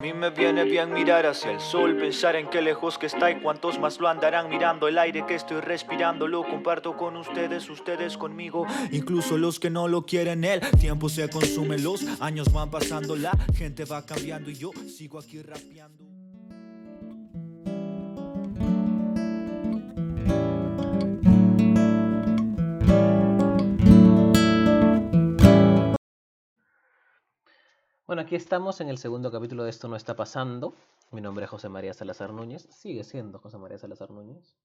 A mí me viene bien mirar hacia el sol, pensar en qué lejos que está y cuántos más lo andarán mirando. El aire que estoy respirando lo comparto con ustedes, ustedes conmigo, incluso los que no lo quieren. El tiempo se consume, los años van pasando, la gente va cambiando y yo sigo aquí rapeando. Bueno, aquí estamos en el segundo capítulo de Esto no está pasando. Mi nombre es José María Salazar Núñez. Sigue siendo José María Salazar Núñez.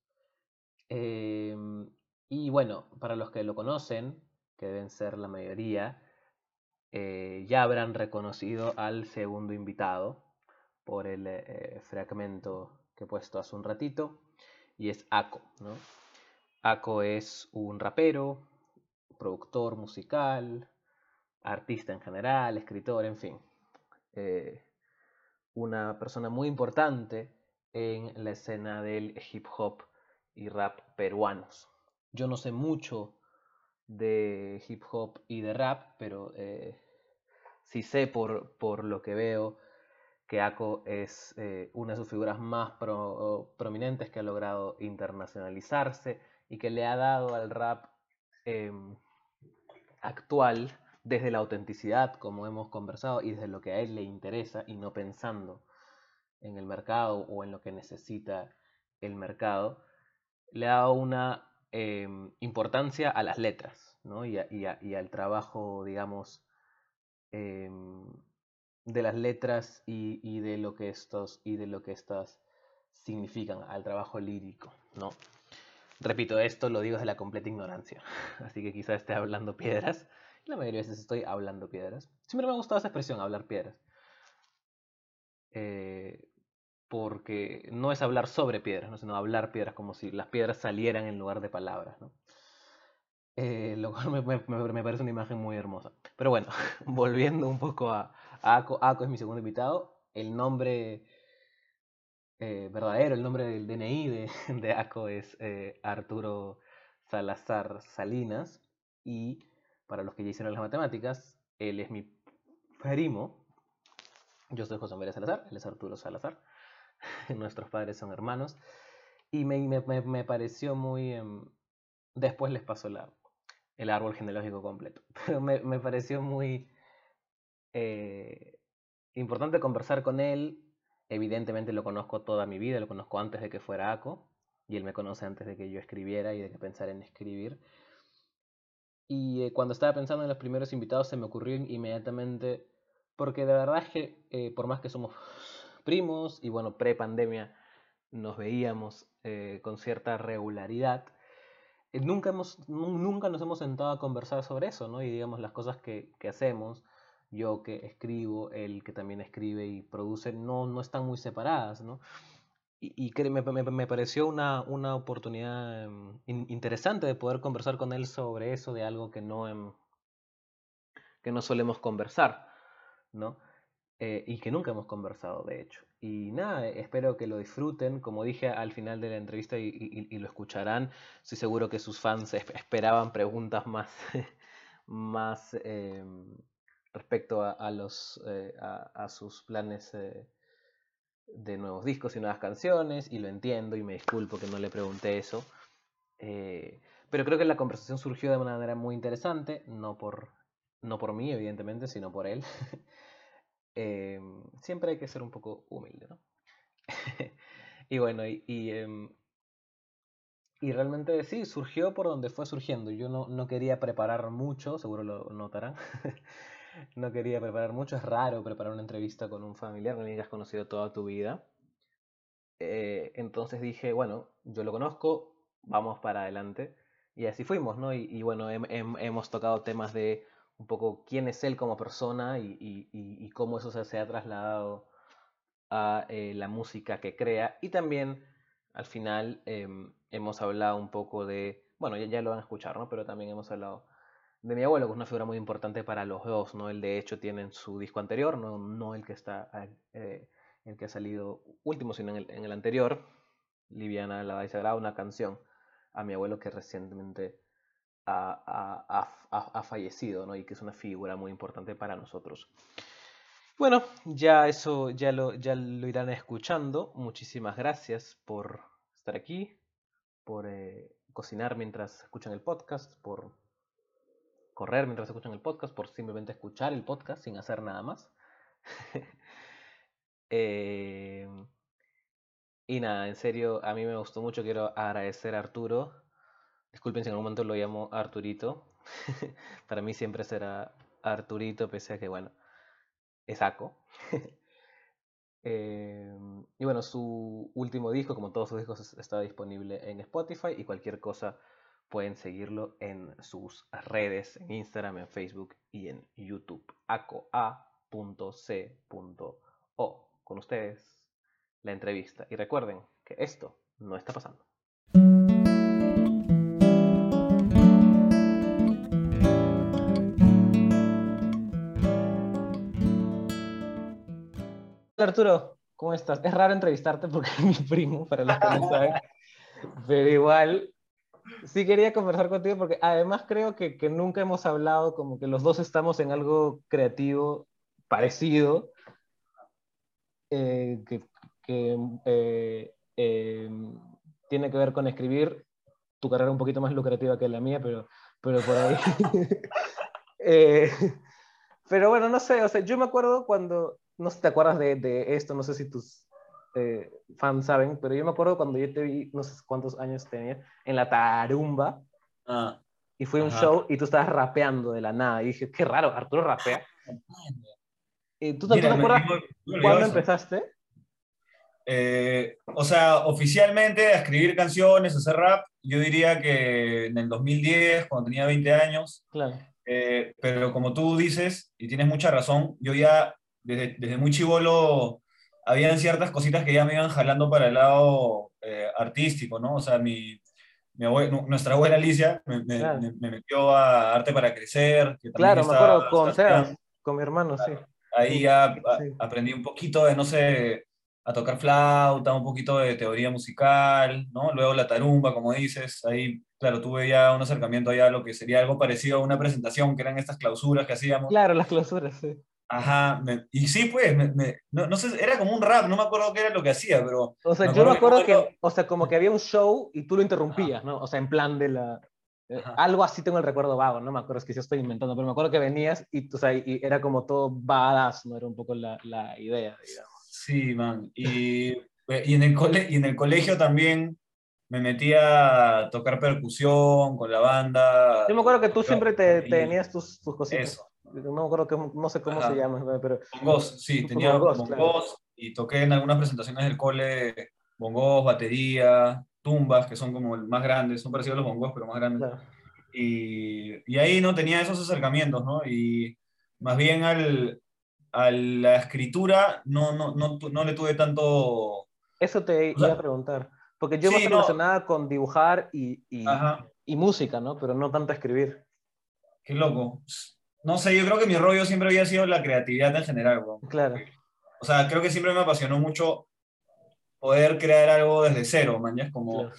Em, y bueno, para los que lo conocen, que deben ser la mayoría, eh, ya habrán reconocido al segundo invitado por el eh, fragmento que he puesto hace un ratito. Y es Ako. ¿no? Ako es un rapero, productor musical, artista en general, escritor, en fin. Eh, una persona muy importante en la escena del hip hop y rap peruanos. Yo no sé mucho de hip hop y de rap, pero eh, sí sé por, por, lo que veo que Ako es eh, una de sus figuras más prominentes que ha logrado internacionalizarse y que le ha dado al rap em, actual desde la autenticidad, como hemos conversado, y desde lo que a él le interesa y no pensando en el mercado o en lo que necesita el mercado, le dado una em, importancia a las letras ¿no? y, al trabajo, digamos, em, de las letras y, de lo que estos y de lo que estas significan, al trabajo lírico, ¿no? Repito, esto lo digo desde la completa ignorancia, así que quizás esté hablando piedras, la mayoría de veces estoy hablando piedras. Siempre me ha gustado esa expresión, hablar piedras. Eh, porque no es hablar sobre piedras, ¿no? sino hablar piedras como si las piedras salieran en lugar de palabras. ¿no? Eh, lo cual me, parece una imagen muy hermosa. Pero bueno, volviendo un poco a, Ako. Ako es mi segundo invitado. El nombre eh, verdadero, el nombre del DNI de, de Ako es Arturo Salazar Salinas. Y para los que ya hicieron las matemáticas, él es mi primo. Yo soy José María Salazar, él es Arturo Salazar. Nuestros padres son hermanos. Y me, pareció muy... Em, después les pasó la, el árbol genealógico completo. Pero me, pareció muy eh, importante conversar con él. Evidentemente lo conozco toda mi vida, lo conozco antes de que fuera ACO. Y él me conoce antes de que yo escribiera y de que pensara en escribir. Y eh, cuando estaba pensando en los primeros invitados se me ocurrió inmediatamente, porque de verdad es que eh, por más que somos primos y bueno, pre-pandemia nos veíamos eh, con cierta regularidad, nunca, hemos, nunca nos hemos sentado a conversar sobre eso, ¿no? Y digamos las cosas que, que hacemos, yo que escribo, él que también escribe y produce, no, no están muy separadas, ¿no? Y, me, pareció una, una oportunidad em, interesante de poder conversar con él sobre eso, de algo que no, em, que no solemos conversar, ¿no? Eh, y que nunca hemos conversado, de hecho. Y nada, espero que lo disfruten. Como dije al final de la entrevista y, lo escucharán, estoy seguro que sus fans esperaban preguntas más, más em, respecto a, los, eh, a, sus planes eh, de nuevos discos y nuevas canciones, y lo entiendo y me disculpo que no le pregunté eso. Eh, pero creo que la conversación surgió de una manera muy interesante, no por, no por mí, evidentemente, sino por él. Eh, siempre hay que ser un poco humilde, ¿no? y bueno, y, y, em, y, realmente sí, surgió por donde fue surgiendo. Yo no, no quería preparar mucho, seguro lo notarán. no quería preparar mucho. Es raro preparar una entrevista con un familiar alguien que has conocido toda tu vida. Eh, entonces dije, bueno, yo lo conozco, vamos para adelante. Y así fuimos, ¿no? Y, bueno, hemos tocado temas de un poco quién es él como persona y, cómo eso se, ha trasladado a eh, la música que crea. Y también, al final, em, hemos hablado un poco de, bueno, ya, ya lo van a escuchar, ¿no? Pero también hemos hablado de mi abuelo, que es una figura muy importante para los dos, ¿no? Él de hecho tiene en su disco anterior, no, no el que está eh, el que ha salido último, sino en el, en el anterior, Liviana la Sagrada, una canción a mi abuelo que recientemente ha, ha, ha, ha, fallecido, ¿no? Y que es una figura muy importante para nosotros. Bueno, ya eso ya lo, ya lo irán escuchando. Muchísimas gracias por estar aquí, por eh, cocinar mientras escuchan el podcast, por correr mientras escuchan el podcast, por simplemente escuchar el podcast sin hacer nada más. Eh, y nada, en serio, a mí me gustó mucho. Quiero agradecer a Arturo. Disculpen si en algún momento lo llamo Arturito. Para mí siempre será Arturito, pese a que, bueno, es Aco. Em, y bueno, su último disco, como todos sus discos, está disponible en Spotify y cualquier cosa pueden seguirlo en sus redes, en Instagram, en Facebook y en YouTube. acoa.c.o. Con ustedes, la entrevista. Y recuerden que esto no está pasando. Arturo, ¿cómo estás? Es raro entrevistarte porque es mi primo, para los que no saben. Pero igual, sí quería conversar contigo porque además creo que, que, nunca hemos hablado como que los dos estamos en algo creativo parecido, eh, que, que eh, eh, tiene que ver con escribir. Tu carrera un poquito más lucrativa que la mía, pero, pero por ahí. Eh, pero bueno, no sé, o sea, yo me acuerdo cuando, no sé te acuerdas de, de esto, no sé si tus eh, fans saben, pero yo me acuerdo cuando yo te vi, no sé cuántos años tenía, en la Tarumba. Ah, y fue un ajá. show y tú estabas rapeando de la nada. Y dije, qué raro, Arturo rapea. ¿Y tú, te- Mira, tú te acuerdas cuándo empezaste? Eh, o sea, oficialmente a escribir canciones, a hacer rap, yo diría que en el 2010, cuando tenía 20 años, Claro. Eh, pero como tú dices, y tienes mucha razón, yo ya desde, desde muy chivolo habían ciertas cositas que ya me iban jalando para el lado eh, artístico, ¿no? O sea, mi, mi abue- nu- nuestra abuela Alicia me, me- Claro. me- me metió a Arte para Crecer. que Claro, me acuerdo con Sebas, con mi hermano, sí. Ahí ya a- Sí. aprendí un poquito de, no sé, a tocar flauta, un poquito de teoría musical, ¿no? Luego la tarumba, como dices, ahí, claro, tuve ya un acercamiento ya a lo que sería algo parecido a una presentación, que eran estas clausuras que hacíamos. Claro, las clausuras, sí. Ajá, me- y sí, pues, me- me- no, no sé, era como un rap, no me acuerdo qué era lo que hacía, pero... O sea, Me yo me acuerdo que que, o sea, como que había un show y tú lo interrumpías, ¿no? O sea, en plan de la... eh, algo así tengo el recuerdo vago, no me acuerdo, es que sí estoy inventando, pero me acuerdo que venías y, o sea, y era como todo badass, ¿no? Era un poco la, la idea, digamos. Sí, man. Y, y, en el cole, y en el colegio también me metí a tocar percusión con la banda. Yo me acuerdo que tú Yo- siempre te, tenías tus, tus cositas. Eso. No me acuerdo que, no sé cómo Ajá. se llama, pero Bongos, sí, tenía Bongos, bongos, claro. y toqué en algunas presentaciones del cole bongos, batería, tumbas, que son como más grandes, son parecidos a los bongos, pero más grandes. claro. Y, y ahí no tenía esos acercamientos, ¿no? Y más bien al, a la escritura no, no, no, no le tuve tanto... Eso te O sea, iba a preguntar. Porque yo sí, más no. relacionada con dibujar y, y, y música, ¿no? Pero no tanto escribir. qué loco. No sé, yo creo que mi rollo siempre había sido la creatividad en general. Claro. O sea, creo que siempre me apasionó mucho poder crear algo desde cero, man, ya es como... claro.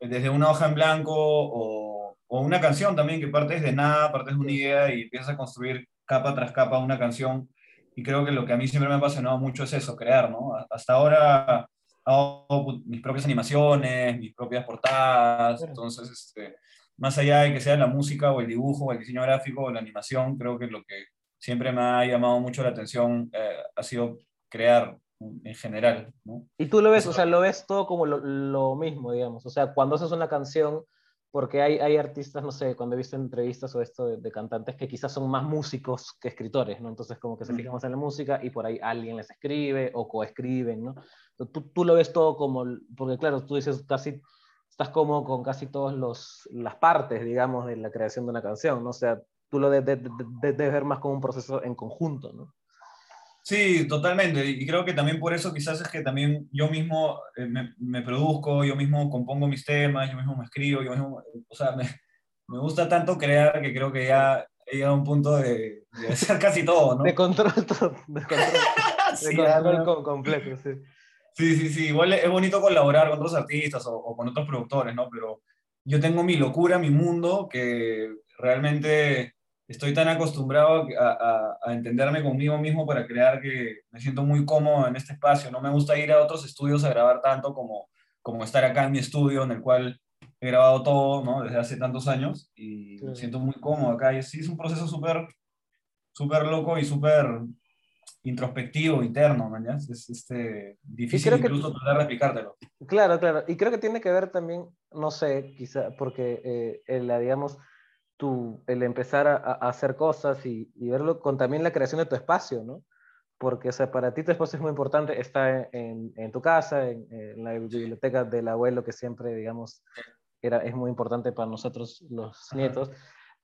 desde una hoja en blanco o, o una canción también, que partes de nada, partes de una idea y empiezas a construir capa tras capa una canción. Y creo que lo que a mí siempre me ha apasionado mucho es eso, crear, ¿no? Hasta ahora hago mis propias animaciones, mis propias portadas, entonces, este, más allá de que sea la música o el dibujo o el diseño gráfico o la animación, creo que lo que siempre me ha llamado mucho la atención eh, ha sido crear en general, ¿no? Y tú lo ves, Eso- o sea, lo ves todo como lo, lo mismo, digamos. O sea, cuando haces una canción, porque hay, hay artistas, no sé, cuando he visto entrevistas o esto de, de cantantes que quizás son más músicos que escritores, ¿no? Entonces, como que se fijan más en la música y por ahí alguien les escribe o coescriben, ¿no? Tú, tú lo ves todo como, porque claro, tú dices casi, estás como con casi todas las partes, digamos, de la creación de una canción, ¿no? O sea, tú lo de- de- de- de- debes ver más como un proceso en conjunto, ¿no? Sí, totalmente. Y creo que también por eso quizás es que también yo mismo eh, me, me produzco, yo mismo compongo mis temas, yo mismo me escribo, yo mismo, o sea, me, me gusta tanto crear que creo que ya he llegado a un punto de, de hacer casi todo, ¿no? De control, todo, de control, de Sí, control no. completo, sí. Sí, sí, sí. Igual es bonito colaborar con otros artistas o, o con otros productores, ¿no? Pero yo tengo mi locura, mi mundo, que realmente estoy tan acostumbrado a, a, entenderme conmigo mismo para crear que me siento muy cómodo en este espacio. No me gusta ir a otros estudios a grabar tanto como, como estar acá en mi estudio, en el cual he grabado todo, ¿no? Desde hace tantos años y me siento muy cómodo acá. Y sí, es un proceso súper, súper loco y súper introspectivo, interno, ¿no? Es este, difícil incluso que, poder explicártelo. Claro, claro. Y creo que tiene que ver también, no sé, quizá, porque eh, la, digamos, tu, el empezar a, a hacer cosas y, y, verlo con también la creación de tu espacio, ¿no? Porque o sea, para ti tu espacio es muy importante, está en, en tu casa, en, en, la biblioteca del abuelo, que siempre, digamos, era, es muy importante para nosotros los nietos.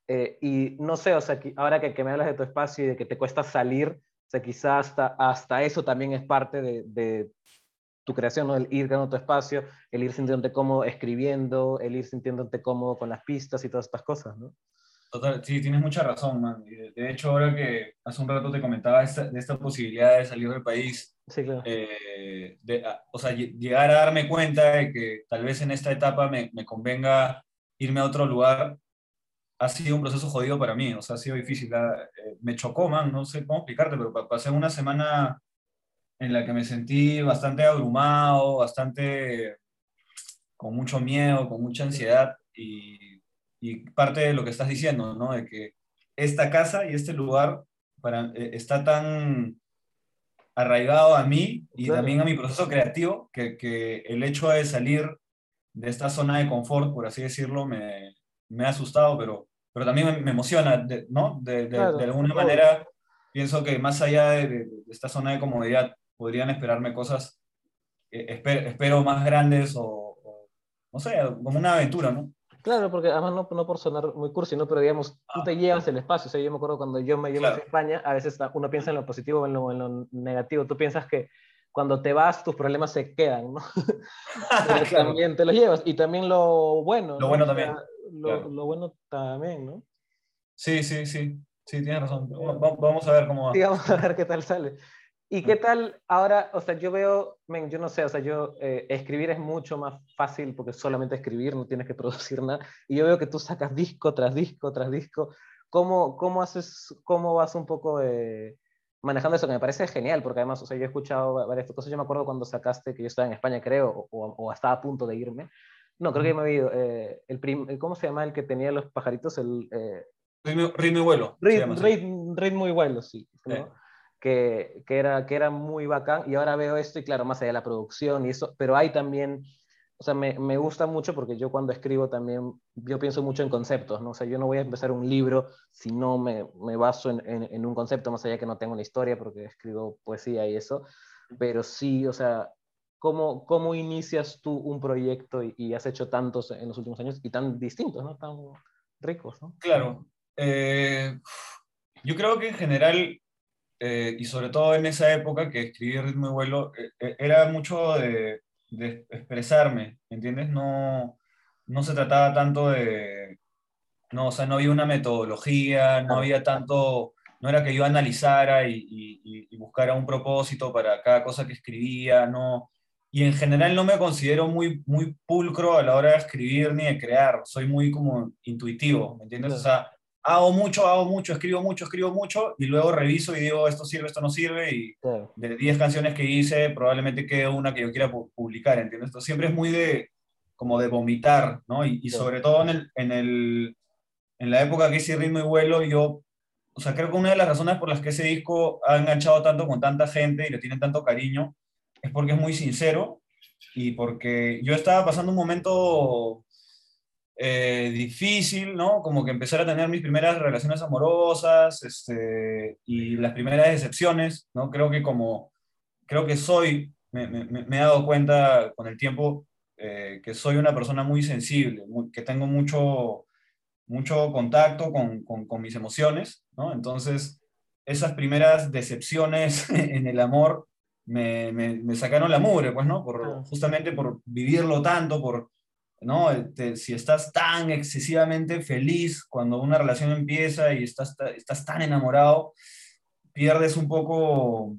Eh, y no sé, o sea, ahora que, que, me hablas de tu espacio y de que te cuesta salir, o sea, quizás hasta, hasta eso también es parte de, de tu creación, ¿no? El ir ganando tu espacio, el ir sintiéndote cómodo escribiendo, el ir sintiéndote cómodo con las pistas y todas estas cosas, ¿no? Total, sí, tienes mucha razón, man. De hecho, ahora que hace un rato te comentaba esta, de esta posibilidad de salir del país, sí, claro. eh, de, o sea, llegar a darme cuenta de que tal vez en esta etapa me, me convenga irme a otro lugar, ha sido un proceso jodido para mí, o sea, ha sido difícil. Eh, me chocó, man, no sé cómo explicarte, pero pasé una semana en la que me sentí bastante abrumado, bastante con mucho miedo, con mucha ansiedad y, y parte de lo que estás diciendo, ¿no? De que esta casa y este lugar para, eh, está tan arraigado a mí y claro. también a mi proceso creativo que, que, el hecho de salir de esta zona de confort, por así decirlo, me, me ha asustado, pero, pero también me, emociona, de, ¿no? De, de, claro, de alguna claro. manera, pienso que más allá de, esta zona de comodidad, podrían esperarme cosas, eh, espero, espero, más grandes o, o, no sé, como una aventura, ¿no? Claro, porque además no, no por sonar muy cursi, ¿no? pero digamos, tú te llevas el espacio. O sea, yo me acuerdo cuando yo me llevo claro. a España, a veces uno piensa en lo positivo o en lo, en lo negativo. Tú piensas que cuando te vas, tus problemas se quedan, ¿no? pero claro. también te los llevas. Y también lo bueno. Lo ¿no? bueno también. Lo, claro. lo, bueno también, ¿no? Sí, sí, sí. Sí, tienes razón. Vamos a ver cómo va. Sí, vamos a ver qué tal sale. ¿Y qué tal ahora? O sea, yo veo, men, yo no sé, o sea, yo eh, escribir es mucho más fácil porque solamente escribir, no tienes que producir nada. Y yo veo que tú sacas disco tras disco tras disco. ¿Cómo, cómo haces, cómo vas un poco eh, manejando eso? Que me parece genial, porque además, o sea, yo he escuchado varias cosas. Yo me acuerdo cuando sacaste, que yo estaba en España, creo, o, o estaba a punto de irme. No, creo que me había ido. Eh, el prim, ¿Cómo se llama el que tenía los pajaritos? El, eh, ritmo, ritmo y vuelo. Ritmo, ritmo, ritmo y vuelo, sí. ¿no? que, que, era, que era muy bacán y ahora veo esto y claro, más allá de la producción y eso, pero hay también, o sea, me, me, gusta mucho porque yo cuando escribo también, yo pienso mucho en conceptos, ¿no? O sea, yo no voy a empezar un libro si no me, me baso en, en, en, un concepto, más allá que no tengo una historia porque escribo poesía y eso, pero sí, o sea, ¿cómo, cómo inicias tú un proyecto y, y has hecho tantos en los últimos años y tan distintos, ¿no? Tan ricos, ¿no? Claro. Eh, yo creo que en general eh, y sobre todo en esa época que escribí Ritmo y Vuelo, eh, era mucho de, de, expresarme, ¿entiendes? No, no se trataba tanto de, no, o sea, no había una metodología, no había tanto, no era que yo analizara y, y, y buscara un propósito para cada cosa que escribía, no, y en general no me considero muy, muy pulcro a la hora de escribir ni de crear, soy muy como intuitivo, ¿me entiendes? O sea, hago mucho, hago mucho, escribo mucho, escribo mucho, y luego reviso y digo, esto sirve, esto no sirve, y claro. de 10 canciones que hice, probablemente quede una que yo quiera publicar, ¿entiendes? Esto siempre es muy de, como de vomitar, ¿no? Y, y claro. sobre todo en, el, en, el, en la época que hice Ritmo y Vuelo, yo, o sea, creo que una de las razones por las que ese disco ha enganchado tanto con tanta gente y le tienen tanto cariño, es porque es muy sincero, y porque yo estaba pasando un momento eh, difícil, ¿no? Como que empezar a tener mis primeras relaciones amorosas este, y las primeras decepciones, ¿no? Creo que como, creo que soy, me, me, me he dado cuenta con el tiempo eh, que soy una persona muy sensible, muy, que tengo mucho, mucho contacto con, con, con mis emociones, ¿no? Entonces, esas primeras decepciones en el amor me, me, me, sacaron la mugre, pues, ¿no? Por, justamente por vivirlo tanto, por ¿no? Te, si estás tan excesivamente feliz cuando una relación empieza y estás, estás tan enamorado, pierdes un poco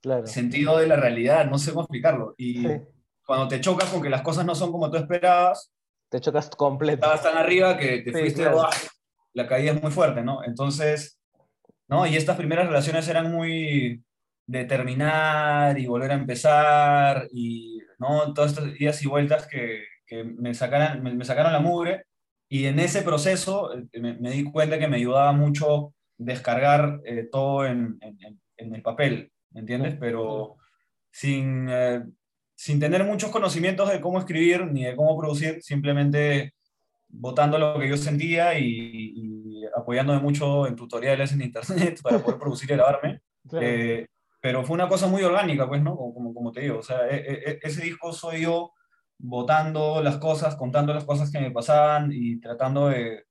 claro. sentido de la realidad, no sé cómo explicarlo. Y sí. cuando te chocas con que las cosas no son como tú esperabas, te chocas completo. Estabas tan arriba que te sí, fuiste, claro. la caída es muy fuerte, ¿no? Entonces, ¿no? Y estas primeras relaciones eran muy de terminar y volver a empezar y, ¿no? Todas estas idas y vueltas que, que me, sacaran, me, sacaron la mugre y en ese proceso eh, me, di cuenta que me ayudaba mucho descargar eh, todo en, en, en, el papel, ¿me entiendes? Pero sin, eh, sin tener muchos conocimientos de cómo escribir ni de cómo producir, simplemente votando lo que yo sentía y, apoyándome mucho en tutoriales en internet para poder producir y grabarme. Eh, pero fue una cosa muy orgánica, pues, ¿no? Como, como, te digo, o sea, e, e, e, ese disco soy yo votando las cosas, contando las cosas que me pasaban y tratando de,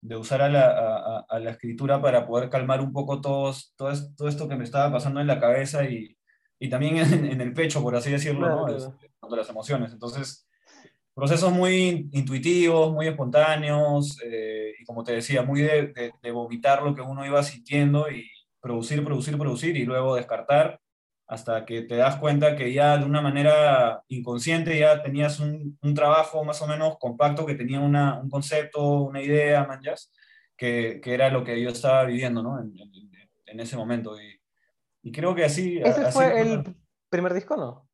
de usar a la, a, la, escritura para poder calmar un poco todos, todo, todo esto que me estaba pasando en la cabeza y, y también en, el pecho, por así decirlo, ¿no? Este, las emociones. Entonces, procesos muy intuitivos, muy espontáneos, eh, y como te decía, muy de, de, vomitar lo que uno iba sintiendo y producir, producir, producir, y luego descartar hasta que te das cuenta que ya de una manera inconsciente ya tenías un, un trabajo más o menos compacto, que tenía una, un concepto, una idea, manjas, que, que, era lo que yo estaba viviendo ¿no? en, en, ese momento. Y, y creo que así... ¿Ese fue el primer disco, no?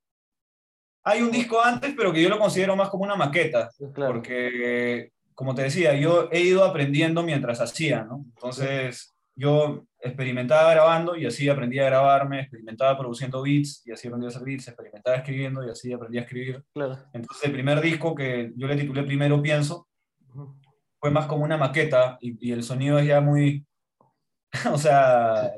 Hay un disco antes, pero que yo lo considero más como una maqueta, porque, como te decía, yo he ido aprendiendo mientras hacía, ¿no? Entonces, yo experimentaba grabando y así aprendí a grabarme, experimentaba produciendo beats y así aprendí a hacer beats, experimentaba escribiendo y así aprendí a escribir. Entonces, el primer disco que yo le titulé Primero Pienso fue más como una maqueta y, y el sonido es ya muy, o sea,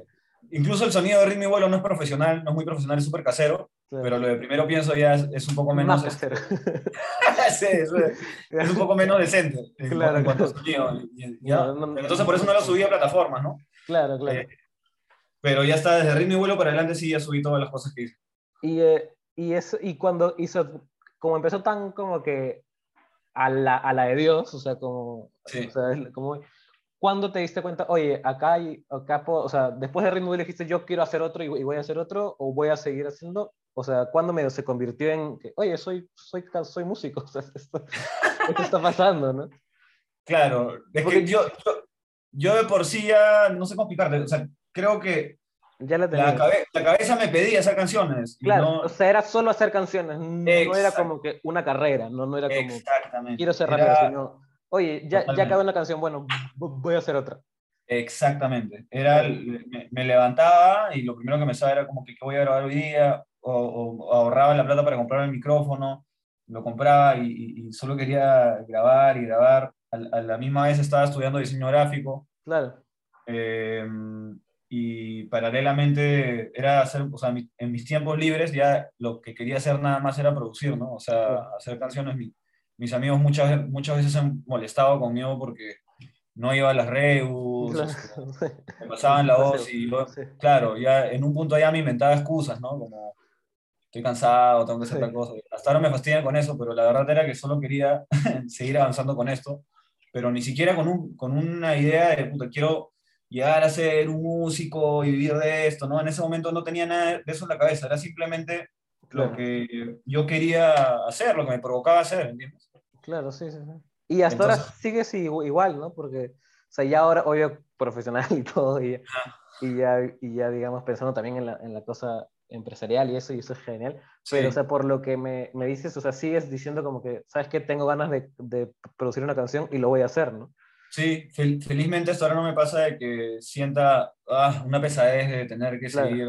incluso el sonido de ritmo y vuelo no es profesional, no es muy profesional, es súper casero, pero lo de primero pienso ya es, un poco menos... Este, sí, es, es, un poco menos decente claro, en cuanto a sonido. entonces por eso no lo subí a plataformas, ¿no? Claro, claro. Eh, pero ya está, desde ritmo y vuelo para adelante sí ya subí todas las cosas que hice. Y, eh, y, eso, y cuando hizo, como empezó tan como que a la, a la de Dios, o sea, como, sí. o sea, como ¿Cuándo te diste cuenta, oye, acá hay, acá o sea, después de Ritmo dijiste, yo quiero hacer otro y, voy a hacer otro, o voy a seguir haciendo? O sea, ¿cuándo medio se convirtió en que, oye, soy, soy, soy músico? O sea, esto, está pasando, ¿no? Claro, es que yo, yo, de por sí ya, no sé cómo explicarte, o sea, creo que ya la, la, la, cabeza me pedía hacer canciones. Claro, o sea, era solo hacer canciones, no, era como que una carrera, no, no era como, Exactamente. quiero ser rapero, sino Oye, ya, ya acabé una canción, bueno, voy a hacer otra. Exactamente. Era, me, levantaba y lo primero que me sabía era como que qué voy a grabar hoy día, o, ahorraba la plata para comprar el micrófono, lo compraba y, solo quería grabar y grabar. A, la misma vez estaba estudiando diseño gráfico. Claro. Em, y paralelamente era hacer, o sea, en mis tiempos libres ya lo que quería hacer nada más era producir, ¿no? O sea, hacer canciones mis amigos muchas, muchas veces han molestado conmigo porque no iba a las reus, me pasaban la voz y claro, ya en un punto ya me inventaba excusas, ¿no? Como estoy cansado, tengo que hacer tal cosa. Hasta ahora me fastidian con eso, pero la verdad era que solo quería seguir avanzando con esto, pero ni siquiera con, un, con una idea de, puta, quiero llegar a ser un músico y vivir de esto, ¿no? En ese momento no tenía nada de eso en la cabeza, era simplemente lo que yo quería hacer, lo que me provocaba hacer, ¿entiendes? Claro, sí, sí. Y hasta ahora sigues igual, ¿no? Porque, o sea, ya ahora, obvio, profesional y todo, y, y, ya, y ya, digamos, pensando también en la, en la cosa empresarial y eso, y eso es genial. Pero, o sea, por lo que me, me, dices, o sea, sigues diciendo como que, ¿sabes qué? Tengo ganas de, de producir una canción y lo voy a hacer, ¿no? Sí, felizmente hasta ahora no me pasa de que sienta ah, una pesadez de tener que seguir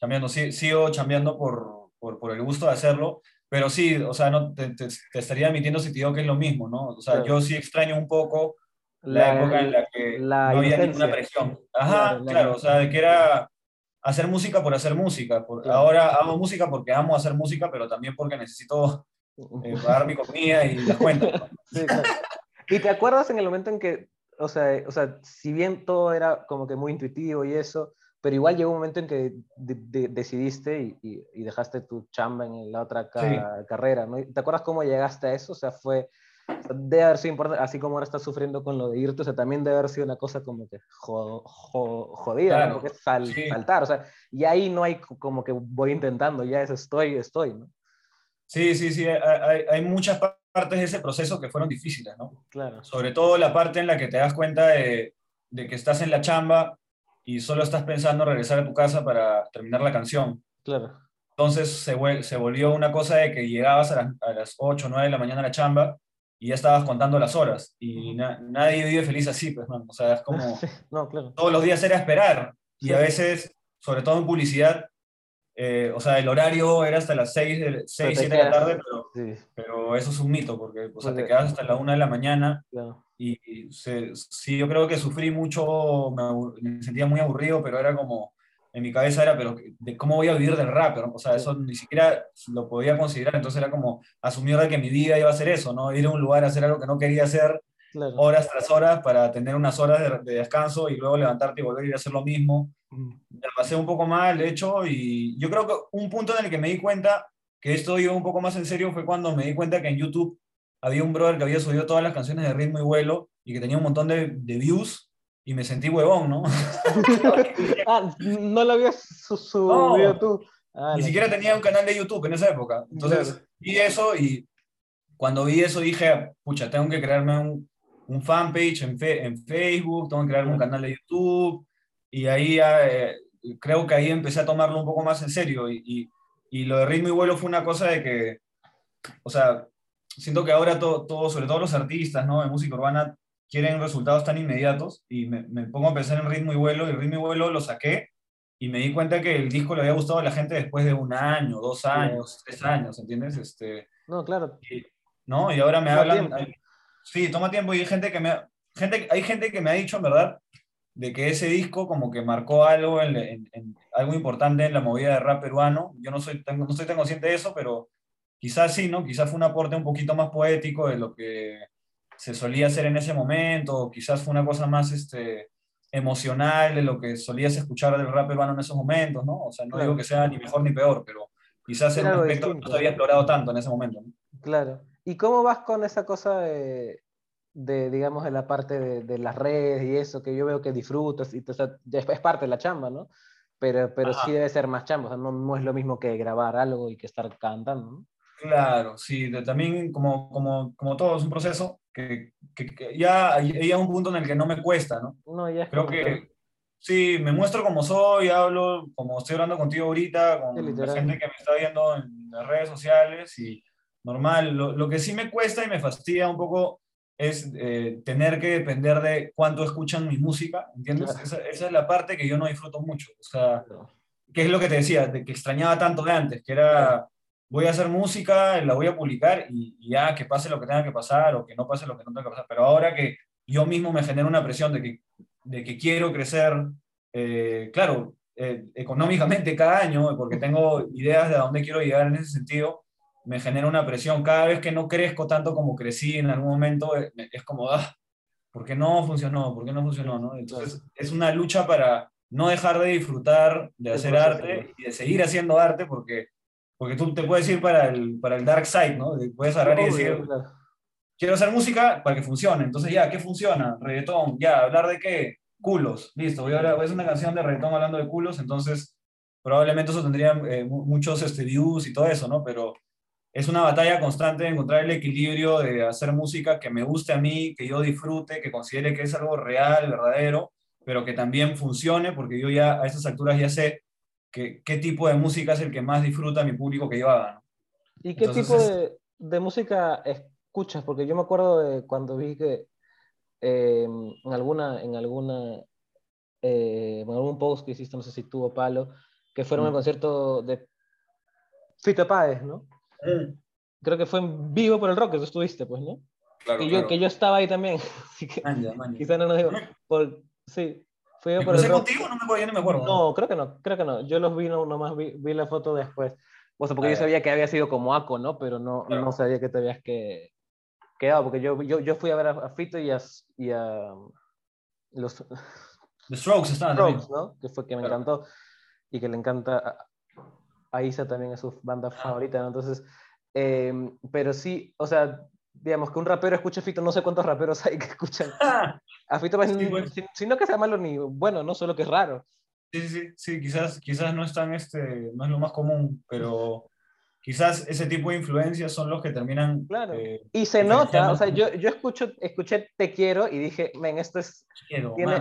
cambiando. Sí, sigo cambiando por, por, por, el gusto de hacerlo, pero sí, o sea, no te, te, estaría admitiendo si te digo que es lo mismo, ¿no? O sea, yo sí extraño un poco la, época en la que no había ninguna presión. Ajá, claro, o sea, de que era hacer música por hacer música. Por, Ahora hago música porque amo hacer música, pero también porque necesito eh, pagar mi comida y las cuentas. Sí, ¿Y te acuerdas en el momento en que, o sea, o sea, si bien todo era como que muy intuitivo y eso, pero igual llegó un momento en que decidiste y, y, dejaste tu chamba en la otra carrera, ¿no? ¿Te acuerdas cómo llegaste a eso? O sea, fue, debe haber sido importante, así como ahora estás sufriendo con lo de irte, o sea, también debe haber sido una cosa como que jodida, ¿no? Porque saltar, o sea, y ahí no hay como que voy intentando, ya es estoy, estoy, ¿no? Sí, sí, sí, hay, hay muchas partes de ese proceso que fueron difíciles, ¿no? Claro. Sobre todo la parte en la que te das cuenta de, de que estás en la chamba y solo estás pensando en regresar a tu casa para terminar la canción. Claro. Entonces se, se volvió una cosa de que llegabas a las, a las 8 o 9 de la mañana a la chamba y ya estabas contando las horas. Y na- nadie vive feliz así, pues, man. O sea, es como no, claro. todos los días era esperar. Y Sí. a veces, sobre todo en publicidad, eh, o sea, el horario era hasta las 6, de, 6 te 7 de la tarde, pero, Sí, pero eso es un mito, porque o sea, te Porque- quedas hasta la 1 de la mañana claro. y, y se- sí, yo creo que sufrí mucho, me sentía muy aburrido, pero era como, en mi cabeza era, pero de cómo voy a vivir del rap, ¿no? O sea, eso ni siquiera lo podía considerar, entonces era como asumir de que mi vida iba a ser eso, ¿no? Ir a un lugar a hacer algo que no quería hacer claro. horas tras horas para tener unas horas de, de descanso y luego levantarte y volver a ir a hacer lo mismo. Mm, La pasé un poco mal, de hecho, y yo creo que un punto en el que me di cuenta que esto iba un poco más en serio fue cuando me di cuenta que en YouTube había un brother que había subido todas las canciones de ritmo y vuelo y que tenía un montón de, de views y me sentí huevón, ¿no? Ah, no lo habías su- No. subido tú. Ah, Ni la- siquiera tenía un canal de YouTube en esa época. Entonces Claro. vi eso y cuando vi eso dije, pucha, tengo que crearme un, un fanpage en, fe- en Facebook, tengo que crearme un canal de YouTube y ahí eh, creo que ahí empecé a tomarlo un poco más en serio y, y- y lo de ritmo y vuelo fue una cosa de que, o sea, siento que ahora todo, todo sobre todo los artistas ¿no? de música urbana quieren resultados tan inmediatos y me, me pongo a pensar en ritmo y vuelo y ritmo y vuelo lo saqué y me di cuenta que el disco le había gustado a la gente después de un año, dos años, tres años, ¿entiendes? Este, No, claro. y- ¿no? Y ahora me Toma hablan... hay- sí, toma tiempo y hay gente que me gente, hay gente que me ha dicho, en verdad, de que ese disco como que marcó algo, en, en- en- algo importante en la movida de rap peruano. Yo no soy, tan- no estoy tan consciente de eso, pero quizás sí, ¿no? Quizás fue un aporte un poquito más poético de lo que se solía hacer en ese momento, o quizás fue una cosa más este, emocional de lo que solías escuchar del rap peruano en esos momentos, ¿no? O sea, no Claro. digo que sea ni mejor ni peor, pero quizás era un aspecto que no se había explorado tanto en ese momento. ¿no? Claro. ¿Y cómo vas con esa cosa de, de, digamos, de la parte de, de las redes y eso, que yo veo que disfrutas y o sea, es, es parte de la chamba, ¿no? Pero, pero Ajá. sí debe ser más chamba, o sea, no, no es lo mismo que grabar algo y que estar cantando, ¿no? Claro, sí, de- también como, como, como todo es un proceso que, que- que ya hay un punto en el que no me cuesta, ¿no? No, ya Creo que sí, me muestro como soy, hablo como estoy hablando contigo ahorita, con Sí, la gente que me está viendo en las redes sociales y normal. Lo, lo que sí me cuesta y me fastidia un poco es eh, tener que depender de cuánto escuchan mi música, ¿entiendes? Claro. Esa, esa es la parte que yo no disfruto mucho. O sea, Claro. que es lo que te decía, de que extrañaba tanto de antes, que era, voy a hacer música, la voy a publicar y, y ya que pase lo que tenga que pasar o que no pase lo que no tenga que pasar. Pero ahora que yo mismo me genero una presión de que, de que quiero crecer, eh, claro, eh, económicamente cada año, porque tengo ideas de a dónde quiero llegar en ese sentido, me genera una presión. Cada vez que no crezco tanto como crecí en algún momento, eh, es como, ah, ¿por qué no funcionó? ¿Por qué no funcionó? ¿no? Entonces, es una lucha para no dejar de disfrutar de hacer arte y de seguir haciendo arte, porque, porque tú te puedes ir para el, para el dark side, ¿no? Puedes agarrar y decir, claro. quiero hacer música para que funcione. Entonces, ya, ¿qué funciona? Reggaetón, ya, ¿hablar de qué? Culos, listo, voy a, hablar- voy a hacer una canción de reggaetón hablando de culos, entonces probablemente eso tendría eh, mu- muchos este, views y todo eso, ¿no? Pero es una batalla constante de encontrar el equilibrio de hacer música que me guste a mí, que yo disfrute, que considere que es algo real, verdadero, pero que también funcione, porque yo ya a estas alturas ya sé que, qué tipo de música es el que más disfruta mi público que yo haga, ¿no? ¿Y qué Entonces, tipo de, de música escuchas? Porque yo me acuerdo de cuando vi que eh, en alguna, en alguna, eh, en algún post que hiciste, no sé si tuvo palo, que fueron al Mm. concierto de Fito Páez, ¿no? Creo que fue en vivo por el rock que tú estuviste, pues, ¿no? Claro, Que yo, claro. que yo estaba ahí también, así que Manja, manja. quizá no nos digo, por, sí, fui yo ¿Me por el rock. contigo? No me acuerdo, ya no me acuerdo. No, creo que no, creo que no. Yo los vi no- nomás, vi, vi la foto después. O sea, porque Ah, yo ya. sabía que había sido como Aco, ¿no? Pero no, Claro. no sabía que te habías que, quedado, porque yo, yo, yo fui a ver a, a Fito y a, y a los The Strokes estaban. Strokes, ¿no? Que fue que me Claro. encantó y que le encanta a, a Isa también, es su banda Ajá. favorita, ¿no? Entonces, eh, pero sí, o sea, digamos que un rapero escuche Fito, no sé cuántos raperos hay que escuchan Ah, a Fito, pues, Sí, si- sino que sea malo ni bueno, no solo que es raro. Sí, sí, sí, quizás, quizás no es tan, este, no es lo más común, pero, quizás ese tipo de influencias son los que terminan... Claro. eh, Y se nota, o sea, yo, yo escucho, escuché Te quiero y dije, men, esto es, Quiero, tiene-.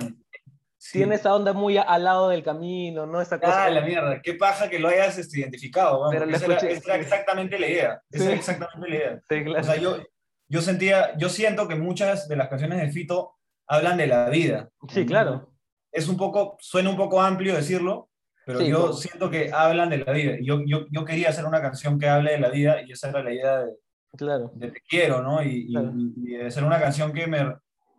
Sí. tiene esa onda muy al lado del camino, ¿no? Esa cosa. Ah, la mierda, qué paja que lo hayas este, identificado, man, Pero esa, era, escuché, esa era exactamente la idea, esa Sí. era exactamente la idea. Sí, claro. O sea, yo, yo sentía, yo siento que muchas de las canciones de Fito hablan de la vida. Sí, claro. Es un poco, suena un poco amplio decirlo, pero Sí, yo como- siento que hablan de la vida. Y Yo, yo, yo quería hacer una canción que hable de la vida y esa era la idea de, Claro. de Te Quiero, ¿no? Y, y- Claro. y de hacer una canción que me,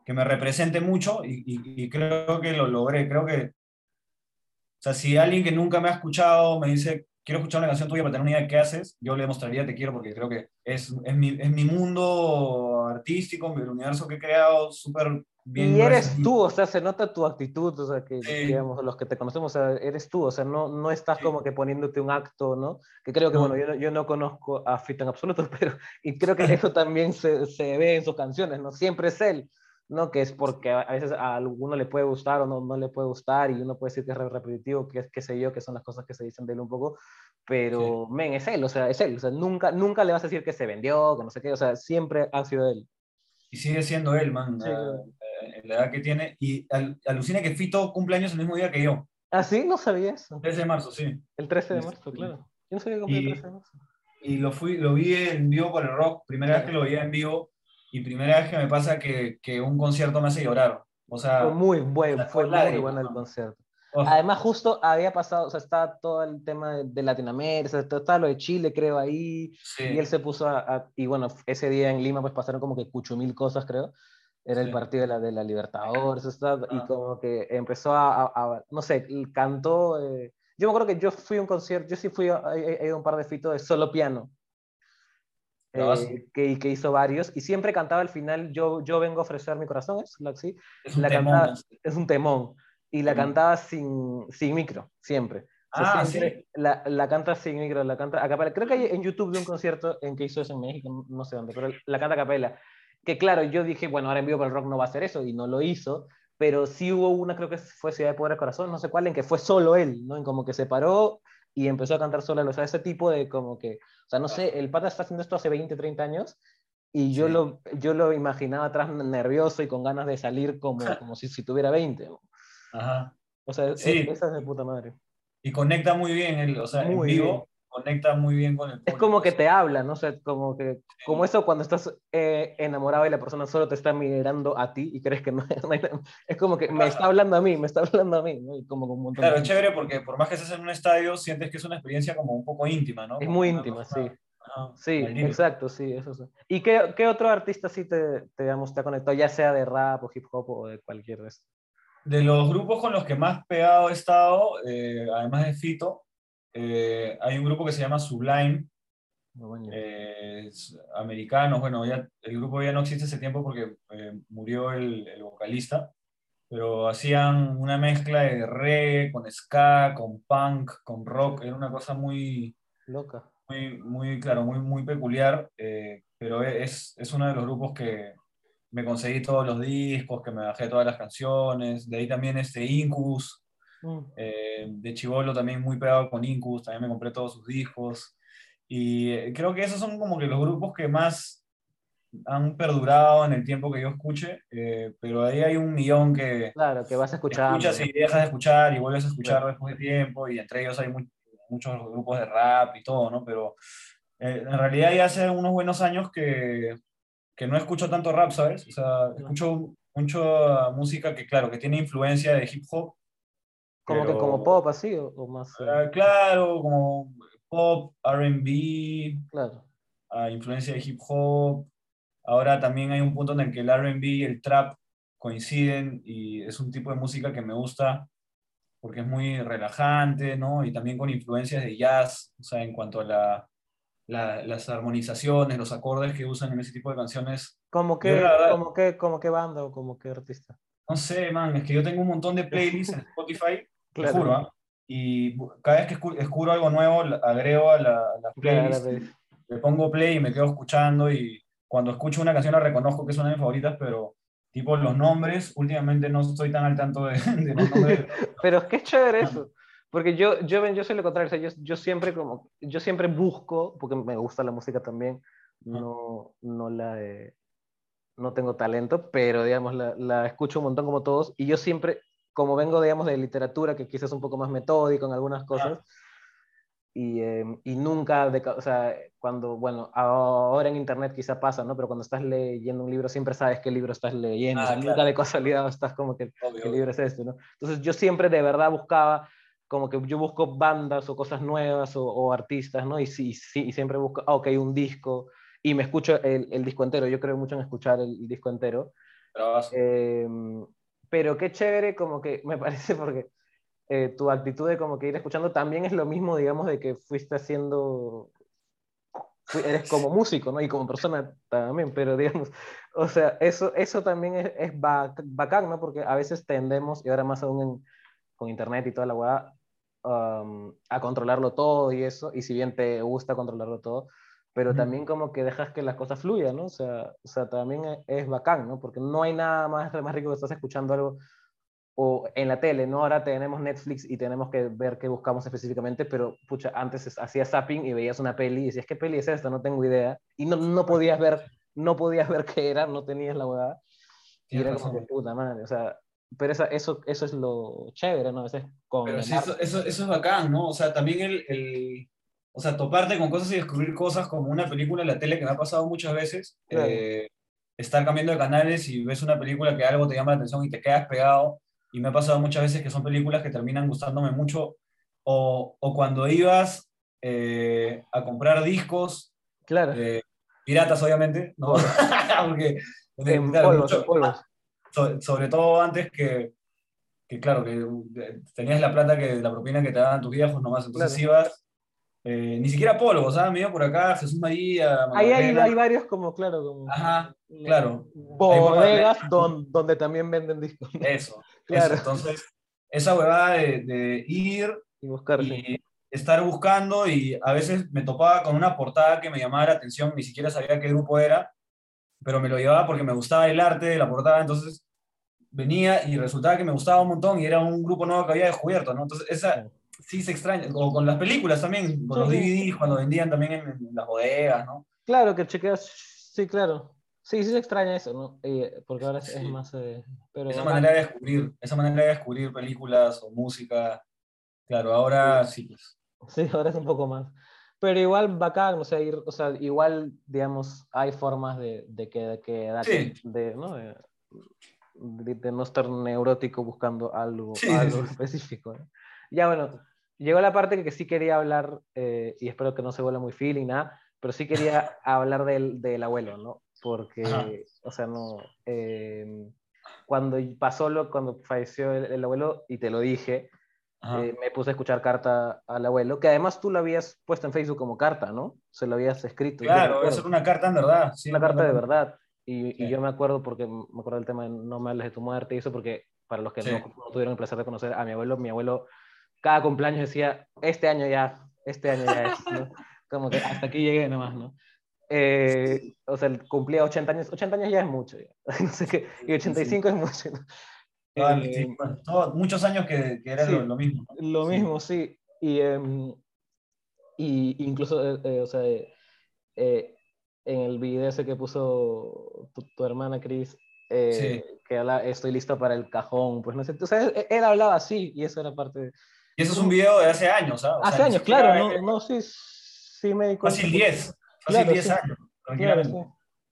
que me represente mucho y, y- y creo que lo logré. Creo que, o sea, si alguien que nunca me ha escuchado me dice, quiero escuchar una canción tuya para tener una idea de qué haces, yo le mostraría Te Quiero porque creo que es, es, mi, es mi mundo artístico, el universo que he creado súper bien. Y eres tú, o sea, se nota tu actitud, o sea, que Sí. digamos, los que te conocemos, o sea, eres tú, o sea, no, no estás Sí. como que poniéndote un acto, ¿no? Que creo que, No. bueno, yo no, yo no conozco a Fito en absoluto, pero, y creo que eso también se, se ve en sus canciones, ¿no? Siempre es él, ¿no? Que es porque a veces a alguno le puede gustar o no, no le puede gustar, y uno puede decir que es re- repetitivo, que es, qué sé yo, que son las cosas que se dicen de él un poco, pero, men, es él, o sea, es él, o sea, nunca, nunca le vas a decir que se vendió, que no sé qué, o sea, siempre ha sido él. Y sigue siendo él, man, Sí, claro. eh, la edad que tiene. Y al- alucina que Fito cumple años el mismo día que yo, ¿Ah, sí? No sabía eso. 13 de marzo, sí. El 13 de Sí, marzo, sí. claro. Yo no sabía que cumplía el Y- 13 de marzo. y lo, fui, lo vi en vivo por el rock, primera vez que lo veía en vivo y primera vez que me pasa que, que un concierto me hace llorar. O sea, Fue muy bueno, fue muy lágrimas, bueno el concierto. oh, Además, justo había pasado, o sea, estaba todo el tema de, de Latinoamérica, estaba lo de Chile, creo, ahí, sí, y él se puso a, a- y bueno, ese día en Lima pues pasaron como que cuchumil cosas, creo. Era el Sí. partido de la, de la Libertadores, está, y Ah. como que empezó a, a- no sé, y cantó, eh, yo me acuerdo que yo fui a un concierto, yo sí fui, a, a un par de fitos de solo piano. Eh, que, que hizo varios, y siempre cantaba al final, yo, yo vengo a ofrecer mi corazón, ¿es? La, sí, es un la temón. cantaba- es un temón, y la Temón. cantaba sin, sin micro, siempre. O sea, Ah, siempre la, la canta sin micro, la canta a capela. Creo que hay en YouTube de un concierto en que hizo eso en México, no sé dónde, pero la canta a capela. Que claro, yo dije, bueno, ahora en vivo para el rock no va a hacer eso, y no lo hizo, pero sí hubo una, creo que fue Ciudad de Poder de Corazón, no sé cuál, en que fue solo él, ¿no? En como que se paró y empezó a cantar solo él. O sea, ese tipo de como que, o sea, no sé, el pata está haciendo esto hace 20, 30 años, y yo, Sí. lo, yo lo imaginaba atrás nervioso y con ganas de salir como, como si, si tuviera 20. ¿no? Ajá. O sea, Sí. e- esa es de puta madre. Y conecta muy bien, él, o sea, en Muy vivo bien. Conecta muy bien con el Es público. como que te habla, ¿no? O sea, como que, como eso cuando estás eh, enamorado y la persona solo te está mirando a ti y crees que no, no hay. Es como que me está hablando a mí, me está hablando a mí, ¿no? Y como con un montón Claro, de es chévere porque por más que estés en un estadio, sientes que es una experiencia como un poco íntima, ¿no? Es Como muy íntima, cosa- sí. Sí, exacto, sí, eso sí. ¿Y qué, qué otro artista sí te, te, digamos, te ha conectado, ya sea de rap o hip hop o de cualquier de estos? De los grupos con los que más pegado he estado, eh, además de Fito, eh, hay un grupo que se llama Sublime, eh, es americanos, bueno, ya, el grupo ya no existe hace tiempo porque eh, murió el, el vocalista, pero hacían una mezcla de reggae con ska, con punk, con rock, era una cosa muy, Loca. muy, muy claro, muy, muy peculiar, eh, pero es, es uno de los grupos que me conseguí todos los discos, que me bajé todas las canciones, de ahí también este Incubus, Mm. eh, de Chivolo también muy pegado con Incubus, también me compré todos sus discos, y eh, creo que esos son como que los grupos que más han perdurado en el tiempo que yo escuche, eh, pero ahí hay un millón que Claro, que vas a escuchar. escuchas y dejas de escuchar y vuelves a escuchar después de tiempo y entre ellos hay mu- muchos grupos de rap y todo, ¿no? Pero eh, en realidad ya hace unos buenos años que, que no escucho tanto rap, ¿sabes? O sea, escucho mucho música que, claro, que tiene influencia de hip hop. Como que como pop así o, o más. ah, claro, como pop, RB, claro. a influencia de hip hop. Ahora también hay un punto en el que el RB y el trap coinciden y es un tipo de música que me gusta porque es muy relajante, ¿no? Y también con influencias de jazz, o sea, en cuanto a la, la- las armonizaciones, los acordes que usan en ese tipo de canciones. Como la verdad- como que, como que banda o como que artista. No sé, man, es que yo tengo un montón de playlists en Spotify, te Claro. juro, ¿ah? Y cada vez que escu- descubro algo nuevo, agrego a la, a la Claro, playlist pues. le pongo play y me quedo escuchando y cuando escucho una canción la reconozco que es una de mis favoritas, pero tipo los nombres, últimamente no estoy tan al tanto de, de los nombres. Pero qué chévere eso. Porque yo, yo, yo soy lo contrario, o sea, yo, yo, siempre como, yo siempre busco, porque me gusta la música también, no, no la no tengo talento, pero digamos, la, la, escucho un montón como todos, y yo siempre, como vengo, digamos, de literatura, que quizás es un poco más metódico en algunas cosas, y, em, y, nunca, de, o sea, cuando, bueno, ahora en internet quizá pasa, ¿no? Pero cuando estás leyendo un libro siempre sabes qué libro estás leyendo, ah, nunca de casualidad estás como que, ¿qué libro es este, ¿no? Entonces yo siempre de verdad buscaba como que yo busco bandas o cosas nuevas o, artistas, ¿no? Y, sí, sí, y siempre busco, ah, ok, un disco, y me escucho el, el, disco entero, yo creo mucho en escuchar el, disco entero. Eh, pero qué chévere, como que me parece porque eh, tu actitud de como que ir escuchando también es lo mismo, digamos, de que fuiste haciendo, eres como músico, ¿no? Y como persona también, pero digamos, o sea, eso, eso también es, es bacán, ¿no? Porque a veces tendemos, y ahora más aún con internet y toda la weá, a controlarlo todo y eso, y si bien te gusta controlarlo todo, pero también como que dejas que las cosas fluyan, ¿no? O sea, o sea también e, es, bacán, ¿no? Porque no hay nada más, más rico que estás escuchando algo o en la tele, ¿no? Ahora tenemos Netflix y tenemos que ver qué buscamos específicamente, pero pucha, antes hacías zapping y veías una peli y decías, ¿qué peli es esta? No tengo idea. Y no, no podías ver, no podías ver qué era, no tenías la verdad. Y era como que puta madre, o sea, pero eso, eso, eso es lo chévere, ¿no? A veces con pero sí, eso, eso, eso, es bacán, ¿no? O sea, también el, el, o sea, toparte con cosas y descubrir cosas como una película en la tele que me ha pasado muchas veces, eh, estar cambiando de canales y ves una película que algo te llama la atención y te quedas pegado, y me ha pasado muchas veces que son películas que terminan gustándome mucho, o, o cuando ibas eh, a comprar discos, claro. Eh, piratas obviamente, ¿no? Porque, en polvos, polvos. Sobre, todo antes que, que, claro, que tenías la plata, que la propina que te daban tus viejos nomás, entonces ibas, eh, ni siquiera polvo, ¿sabes? Me iba por acá, Jesús María. Ahí hay, hay, varios como, claro, como... Ajá, claro. Bodegas donde también venden discos. Eso, claro. entonces, esa huevada de, de ir y buscar. Y estar buscando y a veces me topaba con una portada que me llamaba la atención, ni siquiera sabía qué grupo era, pero me lo llevaba porque me gustaba el arte de la portada, entonces venía y resultaba que me gustaba un montón y era un grupo nuevo que había descubierto, ¿no? Entonces esa sí se extraña, o con las películas también, con los DVDs cuando vendían también en, las bodegas, ¿no? Claro, que chequeas, sí, claro. Sí, sí se extraña eso, ¿no? Eh, porque ahora es, más... Eh, pero... Esa manera de descubrir, esa manera de descubrir películas o música, claro, ahora sí. Pues. Sí, ahora es un poco más. Pero igual bacán, o sea, ir, o sea igual, digamos, hay formas de, de que, que de, ¿no? De, de, no estar neurótico buscando algo, algo específico. Ya bueno, llegó la parte que sí quería hablar, eh, y espero que no se vuelva muy feeling, nada, pero sí quería hablar del, del abuelo, ¿no? Porque, o sea, no... Eh, cuando pasó lo, cuando falleció el, abuelo, y te lo dije, eh, me puse a escuchar carta al abuelo, que además tú lo habías puesto en Facebook como carta, ¿no? Se lo habías escrito. Claro, eso era una carta en verdad. Sí, una carta de verdad. Y, y, yo me acuerdo, porque me acuerdo del tema de no me hables de tu muerte y eso, porque para los que no, tuvieron el placer de conocer a mi abuelo, mi abuelo cada cumpleaños decía, este año ya, este año ya es, ¿no? Como que hasta aquí llegué nomás, ¿no? Eh, o sea, cumplía 80 años, 80 años ya es mucho, ya. no sé qué, y 85 es mucho, ¿no? Eh, muchos años que, que era lo, mismo. Lo mismo, sí. Y, em, y incluso, eh, o sea, en el video ese que puso tu, hermana Cris, que habla, estoy listo para el cajón, pues no sé, o sea, él, él, hablaba así y eso era parte de... Y eso es un video de hace años, ¿sabes? hace años, claro, no, no, sí, sí me Fácil 10, fácil 10 años, tranquilamente.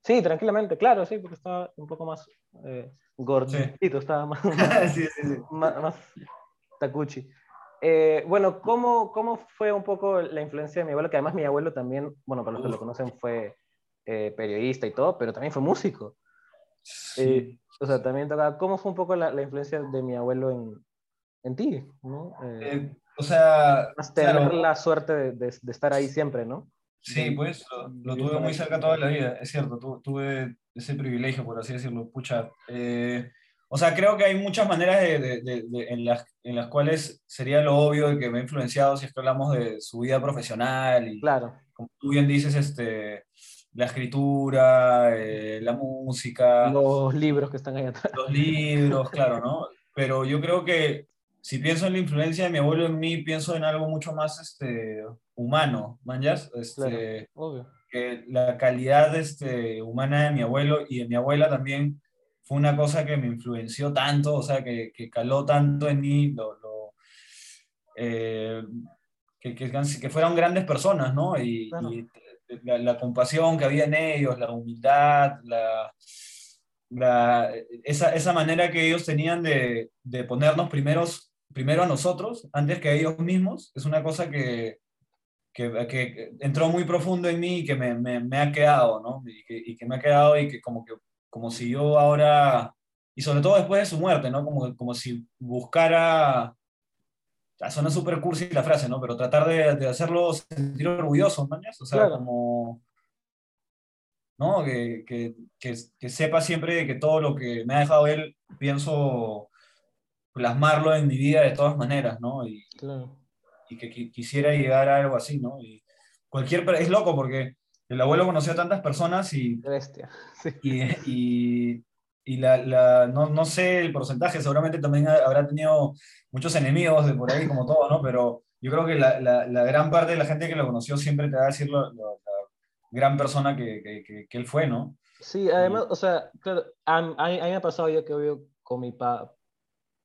sí. tranquilamente, claro, sí, porque estaba un poco más eh, gordito, estaba más, sí, más, más, tacuchi. Eh, bueno, ¿cómo, ¿cómo fue un poco la influencia de mi abuelo? Que además mi abuelo también, bueno, para los que lo conocen, fue eh, periodista y todo, pero también fue músico. Eh, o sea, también tocaba. ¿Cómo fue un poco la, la influencia de mi abuelo en, en ti? ¿no? Eh, o sea. Tener la suerte de, de, de, estar ahí siempre, ¿no? Sí, pues lo, lo tuve muy cerca toda la vida, es cierto, tu, tuve ese privilegio, por así decirlo. Pucha. o sea, creo que hay muchas maneras de, de, en, las, en las cuales sería lo obvio de que me ha influenciado si es que hablamos de su vida profesional y, claro. como tú bien dices, este, la escritura, eh, la música. Los libros que están ahí atrás. Los libros, claro, ¿no? Pero yo creo que si pienso en la influencia de mi abuelo en mí, pienso en algo mucho más este, humano, ¿manjas? Este, obvio. Que la calidad este, humana de mi abuelo y de mi abuela también fue una cosa que me influenció tanto, o sea, que, que caló tanto en mí, lo, lo, eh, que, que, que, fueron grandes personas, ¿no? Y, Claro. y la, la compasión que había en ellos, la humildad, la, la, esa, esa manera que ellos tenían de, de ponernos primeros, primero a nosotros, antes que a ellos mismos, es una cosa que, que, que entró muy profundo en mí y que me, me, me ha quedado, ¿no? Y que, y que me ha quedado y que como, que como si yo ahora, y sobre todo después de su muerte, ¿no? Como, como si buscara, suena súper cursi la frase, ¿no? Pero tratar de, de hacerlo sentir orgulloso, ¿no? O sea, Claro. como... ¿no? Que, que, que, que sepa siempre que todo lo que me ha dejado él, pienso plasmarlo en mi vida de todas maneras, ¿no? Y, Claro. y que qui- quisiera llegar a algo así, ¿no? Y cualquier, es loco porque el abuelo conoció a tantas personas y, bestia. Sí. y, y, y la, la- no, no sé el porcentaje, seguramente también ha- habrá tenido muchos enemigos de por ahí, como todo, ¿no? Pero yo creo que la, la, gran parte de la gente que lo conoció siempre te va a decir lo- lo- la gran persona que, que, que- él fue, ¿no? Sí, además, o sea, claro, a, a mí me ha pasado yo que obvio con mi pa-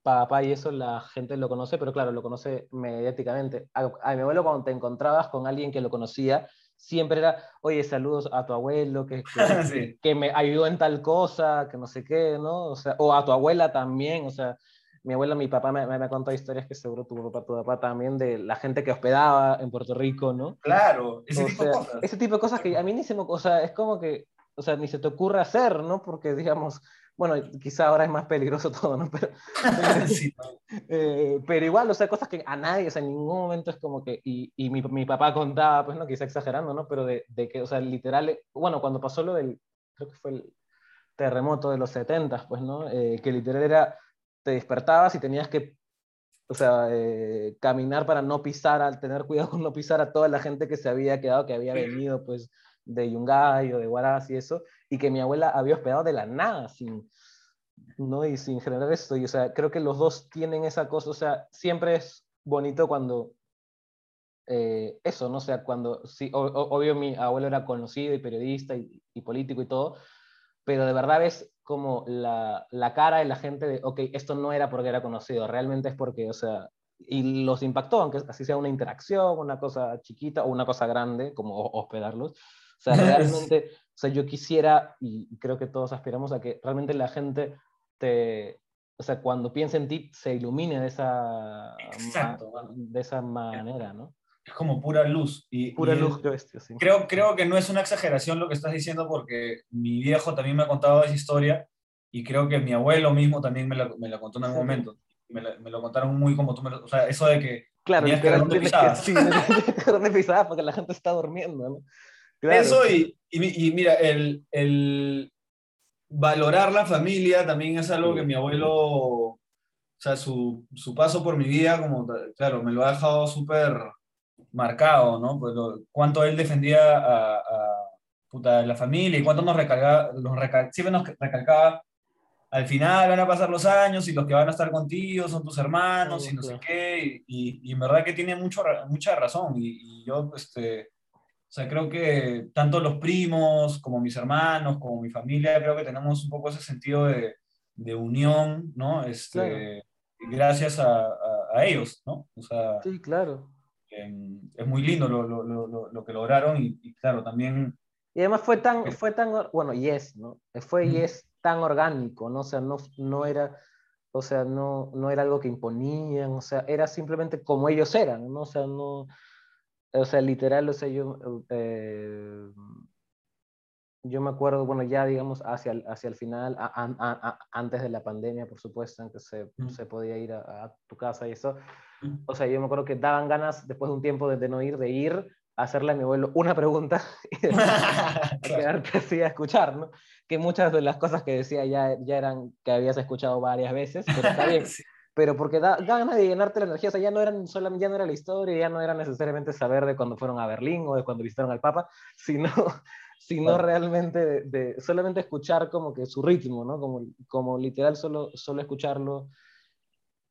papá y eso la gente lo conoce, pero claro, lo conoce mediáticamente. A, a mi abuelo cuando te encontrabas con alguien que lo conocía, siempre era, oye, saludos a tu abuelo, que, que, Sí. que me ayudó en tal cosa, que no sé qué, ¿no? O sea, o a tu abuela también, o sea, mi abuela, mi papá me, me, me ha contado historias que seguro tu papá, tu papá también, de la gente que hospedaba en Puerto Rico, ¿no? Claro, ese O tipo sea, de cosas. Ese tipo de cosas que a mí ni se me... O sea, es como que... O sea, ni se te ocurre hacer, ¿no? Porque, digamos... Bueno, quizá ahora es más peligroso todo, ¿no? Pero, Sí, eh, pero igual, o sea, cosas que a nadie, o sea, en ningún momento es como que... Y, y mi, mi papá contaba, pues, no, quizá exagerando, ¿no? Pero de, de que, o sea, literal... eh, Bueno, cuando pasó lo del... Creo que fue el terremoto de los 70, pues, ¿no? Eh, que literal era... Te despertabas y tenías que o sea, eh, caminar para no pisar, al tener cuidado con no pisar a toda la gente que se había quedado, que había venido pues de Yungay o de Huaraz y eso, y que mi abuela había hospedado de la nada, sin, ¿no? Y sin generar esto. Y, o sea, creo que los dos tienen esa cosa, o sea, siempre es bonito cuando eh, eso, ¿no? O sea, cuando, sí, o- o- obvio mi abuelo era conocido y periodista y, y político y todo, pero de verdad ves como la, la cara de la gente de, ok, esto no era porque era conocido, realmente es porque, o sea, y los impactó, aunque así sea una interacción, una cosa chiquita o una cosa grande, como ho- hospedarlos. O sea, realmente, o sea, yo quisiera, y creo que todos aspiramos a que realmente la gente te, o sea, cuando piense en ti, se ilumine de esa, Exacto. de esa manera, ¿no? es como pura luz. Y, Pura y luz, yo sí. creo, creo que no es una exageración lo que estás diciendo porque mi viejo también me ha contado esa historia y creo que mi abuelo mismo también me la, me la contó en algún Sí. momento. Me, la- me lo contaron muy como tú me lo... O sea, eso de que... Claro, que tienes pisabas. que, sí, que dónde pisabas porque la gente está durmiendo, ¿no? Claro, Eso y, y, mi- y mira, el, el valorar la familia también es algo que mi abuelo, o sea, su, su paso por mi vida, como, claro, me lo ha dejado súper marcado, ¿no? Pues lo- cuánto él defendía a, a, puta, la familia y cuánto nos recalcaba, nos recal- siempre nos recalcaba, al final van a pasar los años y los que van a estar contigo son tus hermanos y no sé Claro. qué, y, y en verdad que tiene mucho, mucha razón, y, y yo, este, o sea, creo que tanto los primos como mis hermanos, como mi familia, creo que tenemos un poco ese sentido de, de unión, ¿no? Este, Gracias a, a- a ellos, ¿no? O sea, Sí, claro. em, es muy lindo lo, lo- lo- lo- lo que lograron y, y claro, también, Y además fue tan, fue tan, bueno, y es, ¿no? Fue y Ujú. es tan orgánico, ¿no? O sea, no, no era, o sea, no, no era algo que imponían, o sea, era simplemente como ellos eran, ¿no? O sea, no, o sea, literal, o sea, yo, eh, yo me acuerdo, bueno, ya digamos hacia el, hacia el final, a- a- a- antes de la pandemia, por supuesto, en que se, Mm. se podía ir a, tu casa y eso, Mm. o sea, yo me acuerdo que daban ganas, después de un tiempo de, de no ir, de ir a hacerle a mi abuelo una pregunta y quedarte así a escuchar, ¿no? Que muchas de las cosas que decía ya, ya eran que habías escuchado varias veces, pero está bien. Sí. Pero porque da, da ganas de llenarte la energía, o sea, ya no, eran solamente, ya no era la historia, ya no era necesariamente saber de cuando fueron a Berlín o de cuando visitaron al Papa, sino, sino Claro. realmente de, de solamente escuchar como que su ritmo, ¿no? Como, como literal solo, solo escucharlo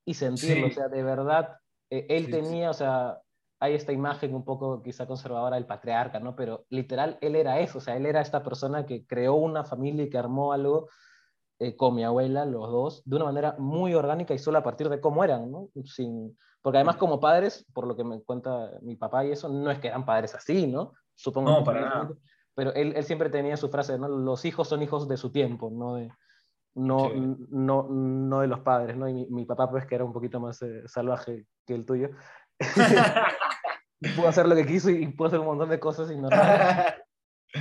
y sentirlo. Sí. O sea, de verdad, eh, él Sí, tenía, o sea, hay esta imagen un poco quizá conservadora del patriarca, ¿no? Pero literal, él era eso, o sea, él era esta persona que creó una familia y que armó algo eh, con mi abuela, los dos, de una manera muy orgánica y solo a partir de cómo eran, ¿no? Sin, porque además como padres, por lo que me cuenta mi papá y eso, no es que eran padres así, ¿no? Supongo No, para seguramente, Pero él, él siempre tenía su frase, ¿no? Los hijos son hijos de su tiempo, no de, no, Sí. no, no de los padres, ¿no? Y mi, mi papá, pues, que era un poquito más eh, salvaje que el tuyo, pudo hacer lo que quiso y pudo hacer un montón de cosas y no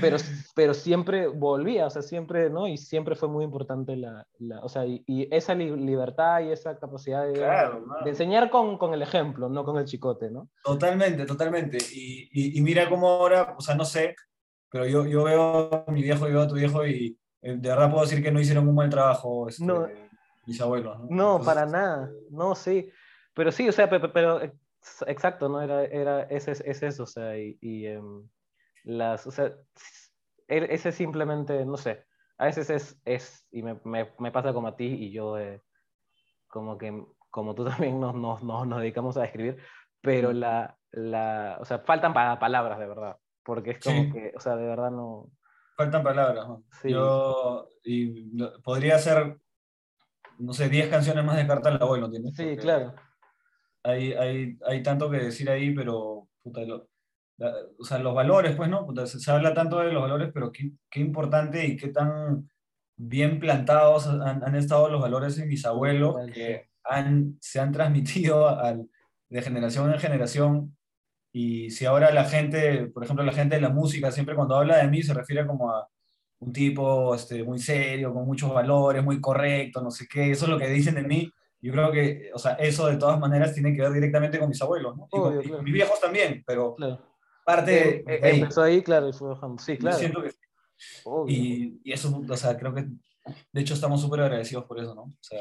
pero, pero siempre volvía, o sea, siempre, ¿no? Y siempre fue muy importante la, la o sea, y, y esa li- libertad y esa capacidad de, Claro, mano. de enseñar con, con el ejemplo, no con el chicote, ¿no? Totalmente, totalmente. Y, y, y mira cómo ahora, o sea, no sé, pero yo, yo veo a mi viejo y veo a tu viejo y eh, de verdad puedo decir que no hicieron un buen trabajo este, No. mis abuelos. No, No, Entonces, para nada, no, sí, pero sí, o sea, pe- pe- pero, ex- exacto, ¿no? Era, era, ese es, es eso, o sea, y, y, em, las, o sea, e- ese simplemente, no sé, a veces es, es y me, me, me pasa como a ti y yo, eh, como que, como tú también nos, nos, nos, nos dedicamos a escribir, pero la, la, o sea, faltan pa- palabras de verdad, porque es como Sí. que, o sea, de verdad no, Faltan palabras. ¿no? Sí. Yo y, lo- podría hacer, no sé, 10 canciones más de Carta al Abuelo, ¿entiendes? sí, Porque claro, Hay, hay, hay tanto que decir ahí, pero, puta, lo- o sea, los valores, pues, ¿no? Se, habla tanto de los valores, pero qué, qué importante y qué tan bien plantados han, han estado los valores en mis abuelos que han, se han transmitido al- de generación en generación. Y si ahora la gente, por ejemplo, la gente de la música, siempre cuando habla de mí se refiere como a un tipo este, muy serio, con muchos valores, muy correcto, no sé qué, eso es lo que dicen de mí. Yo creo que, o sea, eso de todas maneras tiene que ver directamente con mis abuelos, ¿no? Obvio, y con, claro. mis viejos también, pero claro. Parte Eh, de eh, ahí. empezó ahí, claro, y fue bajando, sí, claro, siento que- obvio. y, y eso, o sea, creo que, de hecho, estamos súper agradecidos por eso, ¿no? O sea,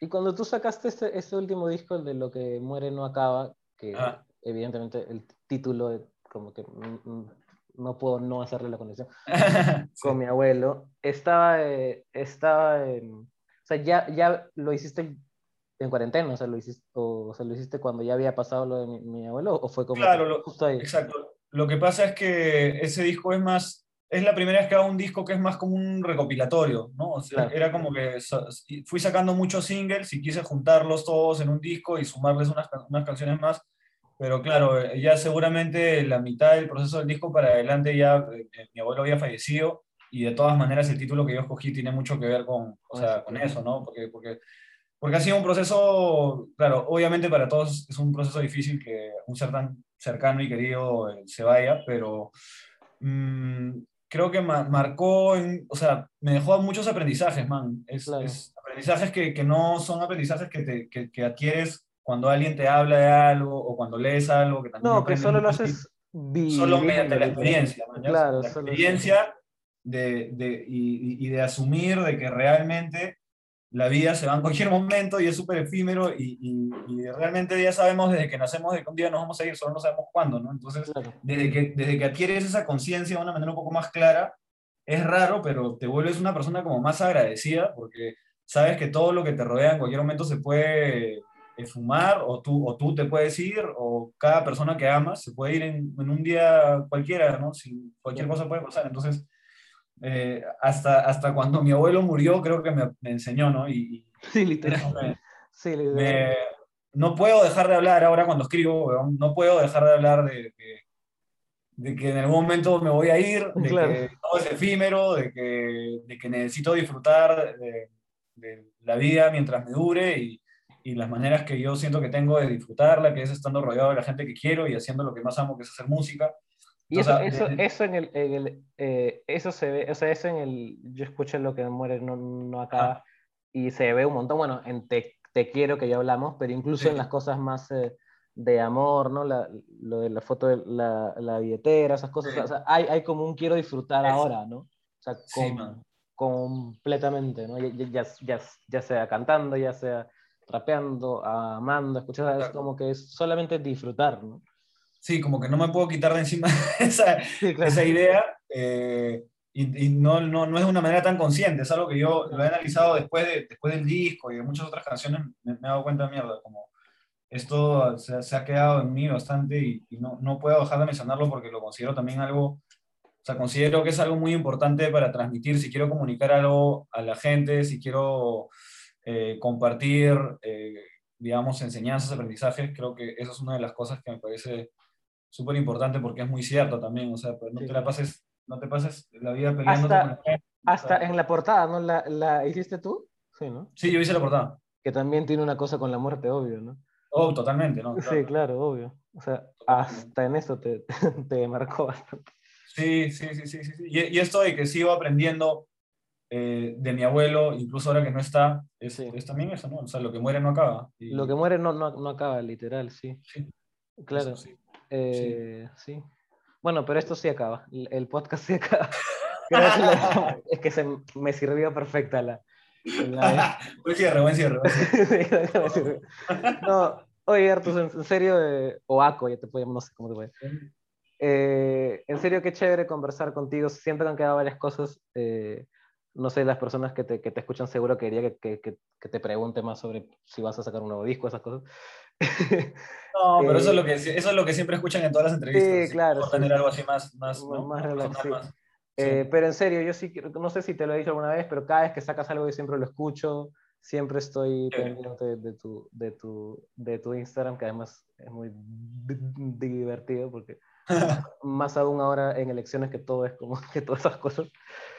Y cuando tú sacaste este, este último disco, el de Lo que muere no acaba, que Ajá. evidentemente el título, como que mm, mm, no puedo no hacerle la conexión, sí. con mi abuelo, estaba, eh, estaba en- o sea, ya, ya lo hiciste en cuarentena, o sea, lo hiciste, o, o sea, lo hiciste cuando ya había pasado lo de mi, mi abuelo, o fue como Claro, lo- justo ahí. Exacto. Lo que pasa es que ese disco es más, es la primera vez que hago un disco que es más como un recopilatorio, ¿no? O sea, Claro. era como que fui sacando muchos singles y quise juntarlos todos en un disco y sumarles unas, unas canciones más. Pero claro, eh, ya seguramente la mitad del proceso del disco para adelante ya eh, eh, mi abuelo había fallecido y de todas maneras el título que yo escogí tiene mucho que ver con, o sea, con eso, ¿no? Porque, porque, porque ha sido un proceso, claro, obviamente para todos es un proceso difícil que un ser tan cercano y querido eh, se vaya, pero mm, creo que ma- marcó, en- o sea, me dejó muchos aprendizajes, man. Es, Claro. es aprendizajes que, que no son aprendizajes que, te, que, que adquieres cuando alguien te habla de algo o cuando lees algo. Que también No, que solo lo haces solo viviendo, mediante la experiencia, man. Claro, la solo- experiencia de, de- y- y de asumir de que realmente la vida se va en cualquier momento y es súper efímero y, y- y realmente ya sabemos desde que nacemos de que un día nos vamos a ir, solo no sabemos cuándo, ¿no? Entonces, Claro. desde que, desde que adquieres esa conciencia de una manera un poco más clara, es raro, pero te vuelves una persona como más agradecida porque sabes que todo lo que te rodea en cualquier momento se puede fumar o tú, o tú te puedes ir o cada persona que amas se puede ir en, en un día cualquiera, ¿no? Si cualquier cosa puede pasar. Entonces, eh, hasta, hasta cuando mi abuelo murió, creo que me, me enseñó, ¿no? Y, Sí, literal. me- Sí, literal. me- no puedo dejar de hablar ahora cuando escribo, no puedo dejar de hablar de, de- de que en algún momento me voy a ir, de Claro. que todo es efímero, de que, de que necesito disfrutar de, de la vida mientras me dure y, y las maneras que yo siento que tengo de disfrutarla, que es estando rodeado de la gente que quiero y haciendo lo que más amo, que es hacer música. Y eso, eso, desde- eso en el, en el eh, eso se ve, o sea, eso en el, yo escuché lo que muere no, no acaba, y se ve un montón, bueno, en Te, Te Quiero que ya hablamos, pero incluso Sí. en las cosas más eh, de amor, ¿no? La, lo de la foto de la, la billetera, esas cosas, Sí. o sea, hay, hay como un quiero disfrutar Eso. ahora, ¿no? O sea, Sí, man. completamente, ¿no? Ya, ya, ya, ya sea cantando, ya sea rapeando, amando, escuchando, es Claro. como que es solamente disfrutar, ¿no? Sí, como que no me puedo quitar de encima esa, Sí, esa idea. eh, y, y no, no, no, es de una manera tan consciente, es algo que yo lo he analizado después, de, después del disco y de muchas otras canciones, me, me he dado cuenta de mierda, como esto se, se ha quedado en mí bastante y, y, no, no puedo dejar de mencionarlo porque lo considero también algo, o sea, considero que es algo muy importante para transmitir, si quiero comunicar algo a la gente, si quiero eh, compartir, eh, digamos, enseñanzas, aprendizajes, creo que eso es una de las cosas que me parece súper importante porque es muy cierto también, o sea, pues no sí. te la pases no te pases la vida peleando hasta, con. Hasta en la portada, ¿no? ¿La, ¿La, hiciste tú? Sí, ¿no? Sí, yo hice la portada. Que también tiene una cosa con la muerte, obvio, ¿no? Oh, totalmente, ¿no? Claro. Sí, claro, obvio. O sea, hasta en eso te, te marcó bastante. Sí, sí, sí, sí. sí. Y, y, esto de que sigo aprendiendo eh, de mi abuelo, incluso ahora que no está, es, sí. es, también eso, ¿no? O sea, lo que muere no acaba. Y... Lo que muere no, no, no acaba, literal, sí. sí. Claro. Eso, eh, sí. Bueno, pero esto sí acaba. El podcast sí acaba. es que se, me sirvió perfecta la. la... buen cierre, buen cierre. Buen cierre. no, oye, Artus, en serio, eh, o Aco, ya te puedo no sé cómo te puede. Eh, en serio, qué chévere conversar contigo. Siempre han quedado varias cosas. Eh, no sé, las personas que te, que te escuchan seguro quería que, que, que, que, te pregunte más sobre si vas a sacar un nuevo disco, esas cosas. No, pero eh, eso, es lo que, eso es lo que siempre escuchan en todas las entrevistas. Sí, claro. Por tener algo así más... más, ¿no? más, relax, más. Eh, pero en serio, yo sí, no sé si te lo he dicho alguna vez, pero cada vez que sacas algo yo siempre lo escucho, siempre estoy pendiente de tu, de, tu, de tu Instagram, que además es muy divertido porque más aún ahora en elecciones que todo es como que todas esas cosas.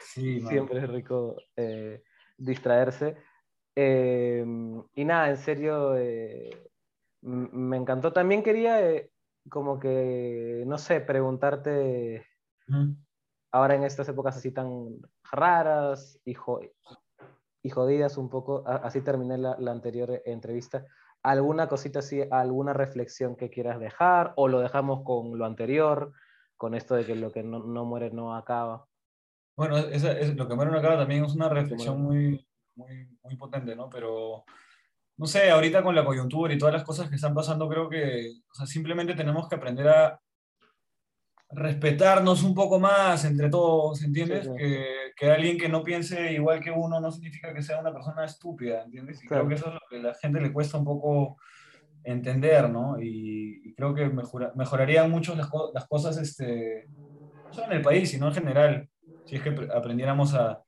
Sí, siempre es rico eh, distraerse. Eh, y nada, en serio, eh, me encantó. También quería, eh, como que, no sé, preguntarte, mm. ahora en estas épocas así tan raras y, jo y jodidas un poco, así terminé la, la, anterior entrevista, ¿alguna cosita así, alguna reflexión que quieras dejar o lo dejamos con lo anterior, con esto de que lo que no, no muere no acaba? Bueno, esa, es, lo que muere no acaba también es una reflexión muy, muy, muy potente, ¿no? Pero no sé, ahorita con la coyuntura y todas las cosas que están pasando, creo que o sea, simplemente tenemos que aprender a respetarnos un poco más entre todos, ¿entiendes? Sí, sí. Que, que, alguien que no piense igual que uno no significa que sea una persona estúpida, ¿entiendes? Y claro. creo que eso es lo que a la gente le cuesta un poco entender, ¿no? Y, y creo que mejora, mejorarían mucho las, las cosas, este, no solo en el país, sino en general, si es que aprendiéramos a,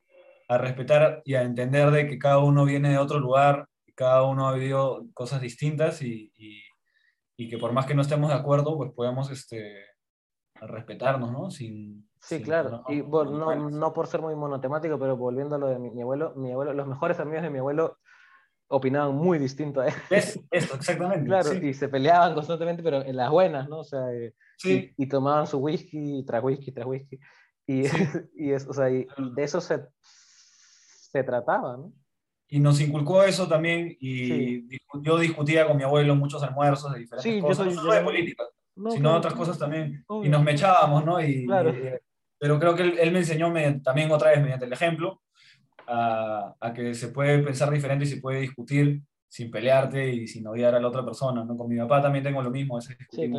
a respetar y a entender de que cada uno viene de otro lugar cada uno ha vivido cosas distintas y, y, y, que por más que no estemos de acuerdo, pues podemos este, respetarnos, ¿no? Sin, sí, sin, claro. No, y bueno, no, no, por ser muy monotemático, pero volviendo a lo de mi, mi, abuelo, mi abuelo, los mejores amigos de mi abuelo opinaban muy distinto a él. Es esto, exactamente. claro, sí. y se peleaban constantemente, pero en las buenas, ¿no? O sea, eh, sí. y, y, tomaban su whisky tras whisky tras whisky. Y, sí. y, es, o sea, y de eso se, se trataba, ¿no? Y nos inculcó eso también y sí. yo discutía con mi abuelo muchos almuerzos de diferentes sí, cosas, soy, no solo de política, no, sino de otras cosas también, obvio. y nos mechábamos, ¿no? Y, claro. y, pero creo que él, él me enseñó me, también otra vez mediante el ejemplo a, a, que se puede pensar diferente y se puede discutir sin pelearte y sin odiar a la otra persona, ¿no? Con mi papá también tengo lo mismo, ese. Sí,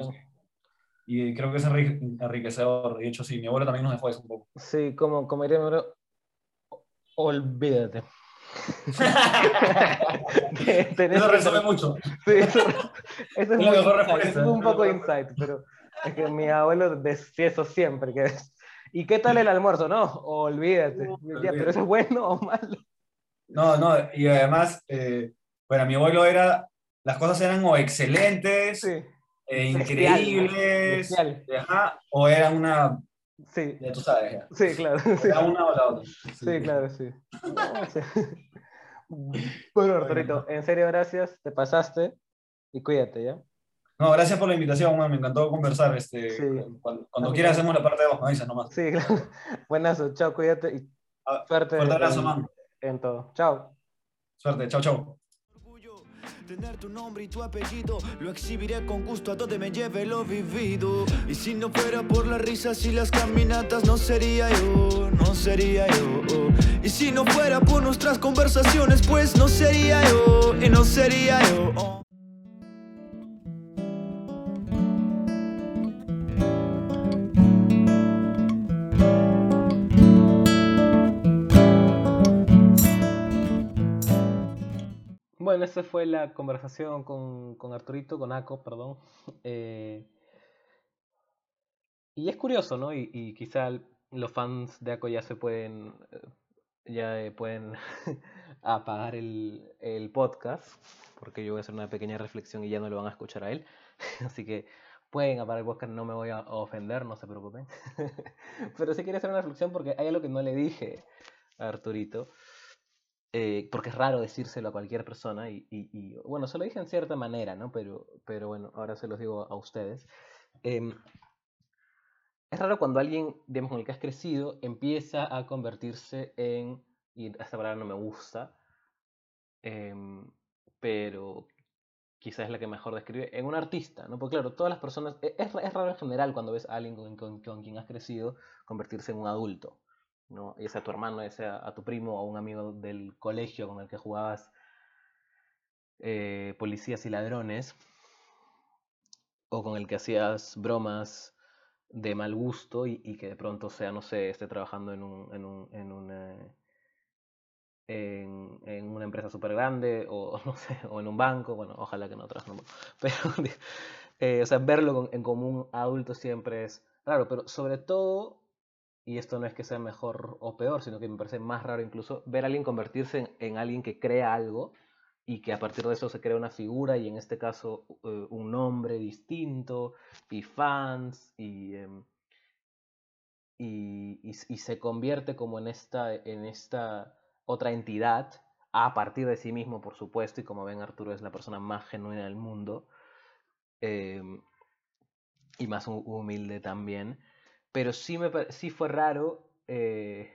y creo que es enriquecedor, de hecho sí, mi abuelo también nos dejó eso un poco. Sí, como, como diría mi abuelo, olvídate. eso resume mucho. Sí, eso, eso es, muy es, un poco de insight, pero es que mi abuelo decía eso siempre. Que, ¿Y qué tal el almuerzo? No, olvídate. No, decía, ¿Pero eso es bueno o malo? No, no, y además, eh, bueno, mi abuelo era, las cosas eran o excelentes, sí. eh, increíbles, ajá, o eran una Sí. Ya tú sabes. Ya. Sí, claro. Sí. La una o la otra. Sí, sí claro, sí. bueno, Arturito, en serio, gracias. Te pasaste y cuídate, ¿ya? No, gracias por la invitación, man. me encantó conversar. Este, sí. Cuando, cuando quieras hacemos la parte de vos, me avisas nomás. Sí, claro. Buenazo, chao, cuídate y suerte. Fuerte abrazo, man. En todo. Chao. Suerte, chao, chao. Tener tu nombre y tu apellido Lo exhibiré con gusto a donde me lleve lo vivido. Y si no fuera por las risas y las caminatas No sería yo, no sería yo. Y si no fuera por nuestras conversaciones Pues no sería yo, y no sería yo bueno, fue la conversación con, con Arturito, con Aco, perdón. Eh, y es curioso, ¿no? Y, y quizá los fans de Aco ya se pueden, eh, ya eh, pueden apagar el, el podcast, porque yo voy a hacer una pequeña reflexión y ya no lo van a escuchar a él. Así que pueden apagar el podcast, no me voy a ofender, no se preocupen. Pero sí quería hacer una reflexión porque hay algo que no le dije a Arturito. Eh, porque es raro decírselo a cualquier persona y, y, y, bueno, se lo dije en cierta manera, ¿no? Pero, pero bueno, ahora se los digo a ustedes. Eh, es raro cuando alguien, digamos, con el que has crecido, empieza a convertirse en, y esta palabra no me gusta, eh, pero quizás es la que mejor describe, en un artista, ¿no? Porque claro, todas las personas, es, es raro en general cuando ves a alguien con, con, con quien has crecido convertirse en un adulto. ¿No? ya a tu hermano, ya sea a tu primo o a un amigo del colegio con el que jugabas eh, policías y ladrones, o con el que hacías bromas de mal gusto y, que de pronto sea, no sé, esté trabajando en un, en un, en una, en, una empresa súper grande o no sé, o en un banco, bueno, ojalá que no banco, pero, eh, o sea, verlo en común adulto siempre es raro, pero sobre todo y esto no es que sea mejor o peor, sino que me parece más raro incluso ver a alguien convertirse en, en, alguien que crea algo y que a partir de eso se crea una figura y en este caso uh, un nombre distinto y fans y, um, y, y, se convierte como en esta, en esta otra entidad a partir de sí mismo, por supuesto, y como ven Arturo es la persona más genuina del mundo eh, y más humilde también pero sí, me, sí fue raro eh,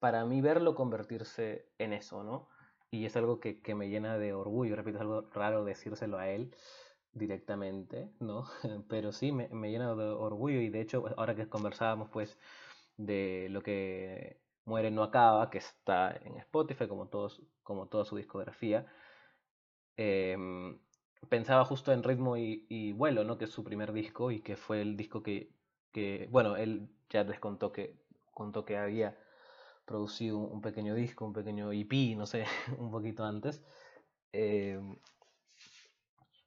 para mí verlo convertirse en eso, ¿no? Y es algo que, que, me llena de orgullo, repito, es algo raro decírselo a él directamente, ¿no? Pero sí, me, me llena de orgullo y de hecho, ahora que conversábamos pues de lo que Muere no acaba, que está en Spotify como, todos, como toda su discografía, eh, pensaba justo en Ritmo y, y Vuelo, ¿no? Que es su primer disco y que fue el disco que que, bueno, él ya les contó que, contó que había producido un pequeño disco, un pequeño EP, no sé, un poquito antes. Eh,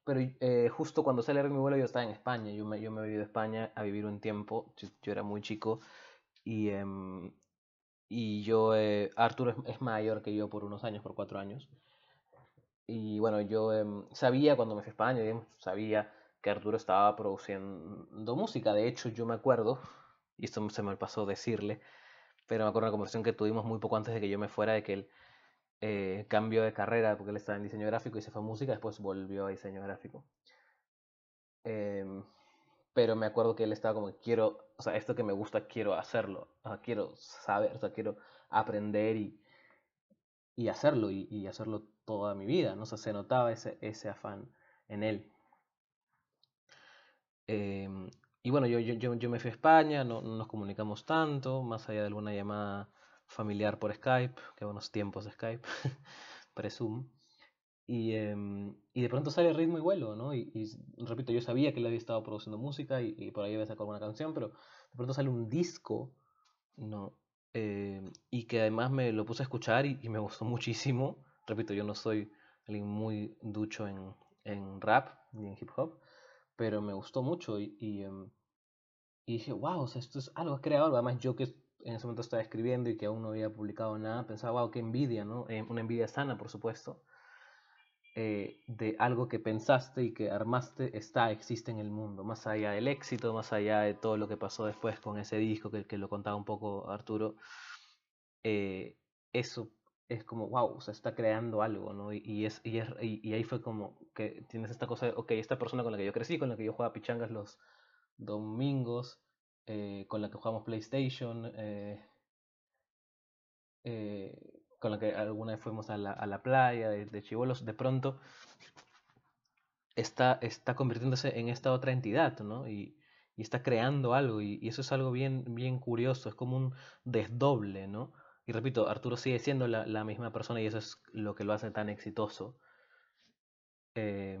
pero eh, justo cuando sale mi vuelo yo estaba en España, yo me, yo me he ido a España a vivir un tiempo, yo, era muy chico y, eh, y yo, eh, Arturo es, mayor que yo por unos años, por cuatro años. Y bueno, yo em, sabía cuando me fui a España, sabía que Arturo estaba produciendo música. De hecho, yo me acuerdo, y esto se me pasó decirle, pero me acuerdo de una conversación que tuvimos muy poco antes de que yo me fuera, de que él eh, cambió de carrera porque él estaba en diseño gráfico y se fue a música, después volvió a diseño gráfico. Eh, pero me acuerdo que él estaba como, quiero, o sea, esto que me gusta, quiero hacerlo, quiero saber, o sea, quiero aprender y, y hacerlo, y, y hacerlo toda mi vida, ¿no? O sea, se notaba ese, ese afán en él. Eh, y bueno, yo, yo, yo, me fui a España, no, no, nos comunicamos tanto, más allá de alguna llamada familiar por Skype, que buenos tiempos de Skype, pre-Zoom. Y, eh, y, de pronto sale ritmo y vuelo, ¿no? Y, y, repito, yo sabía que él había estado produciendo música y, y por ahí había sacado una canción, pero de pronto sale un disco, ¿no? Eh, y que además me lo puse a escuchar y, me gustó muchísimo. Repito, yo no soy alguien muy ducho en, en rap ni en hip hop, pero me gustó mucho y, y, um, y, dije, wow, o sea, esto es algo creado, además yo que en ese momento estaba escribiendo y que aún no había publicado nada, pensaba, wow, qué envidia, ¿no? Eh, una envidia sana, por supuesto, eh, de algo que pensaste y que armaste está, existe en el mundo, más allá del éxito, más allá de todo lo que pasó después con ese disco que, que lo contaba un poco Arturo, eh, eso es como, wow, o sea, está creando algo, ¿no? Y, es, y, es, y, ahí fue como que tienes esta cosa de, ok, esta persona con la que yo crecí, con la que yo jugaba pichangas los domingos, eh, con la que jugamos PlayStation, eh, eh, con la que alguna vez fuimos a la, a la playa de, de de pronto está, está convirtiéndose en esta otra entidad, ¿no? Y, está creando algo, y eso es algo bien, bien curioso, es como un desdoble, ¿no? Y repito, Arturo sigue siendo la, la, misma persona y eso es lo que lo hace tan exitoso. Eh,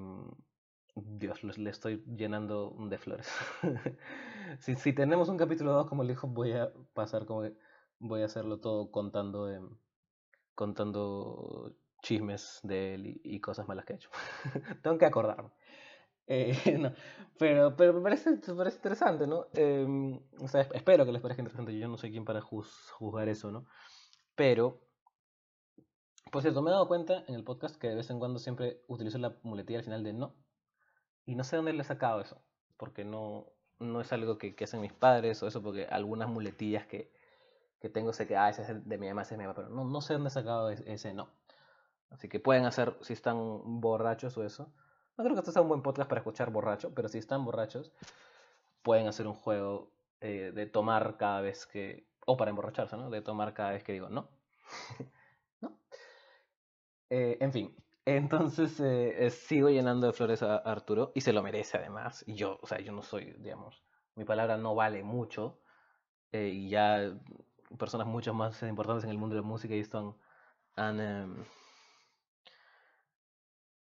Dios, le estoy llenando de flores. si, si, tenemos un capítulo 2, como le dijo, voy a pasar como que voy a hacerlo todo contando, eh, contando chismes de él y, cosas malas que ha hecho. Tengo que acordarme. Eh, pero, pero me parece, parece interesante, ¿no? Em, o sea, espero que les parezca interesante. Yo no soy quien para juzgar eso, ¿no? Pero, por cierto, me he dado cuenta en el podcast que de vez en cuando siempre utilizo la muletilla al final de no. Y no sé dónde le he sacado eso. Porque no, no es algo que, que hacen mis padres o eso, porque algunas muletillas que, que tengo sé que, ah, ese es de mi mamá, ese es mi mamá, pero no, no sé dónde he sacado ese no. Así que pueden hacer, si están borrachos o eso. No creo que esto sea un buen podcast para escuchar borracho, pero si están borrachos, pueden hacer un juego eh, de tomar cada vez que. O para emborracharse, ¿no? De tomar cada vez que digo no. ¿No? Eh, en fin. Entonces eh, sigo llenando de flores a Arturo y se lo merece además. Y yo, o sea, yo no soy, digamos, mi palabra no vale mucho. y ya personas mucho más importantes en el mundo de la música y están han em,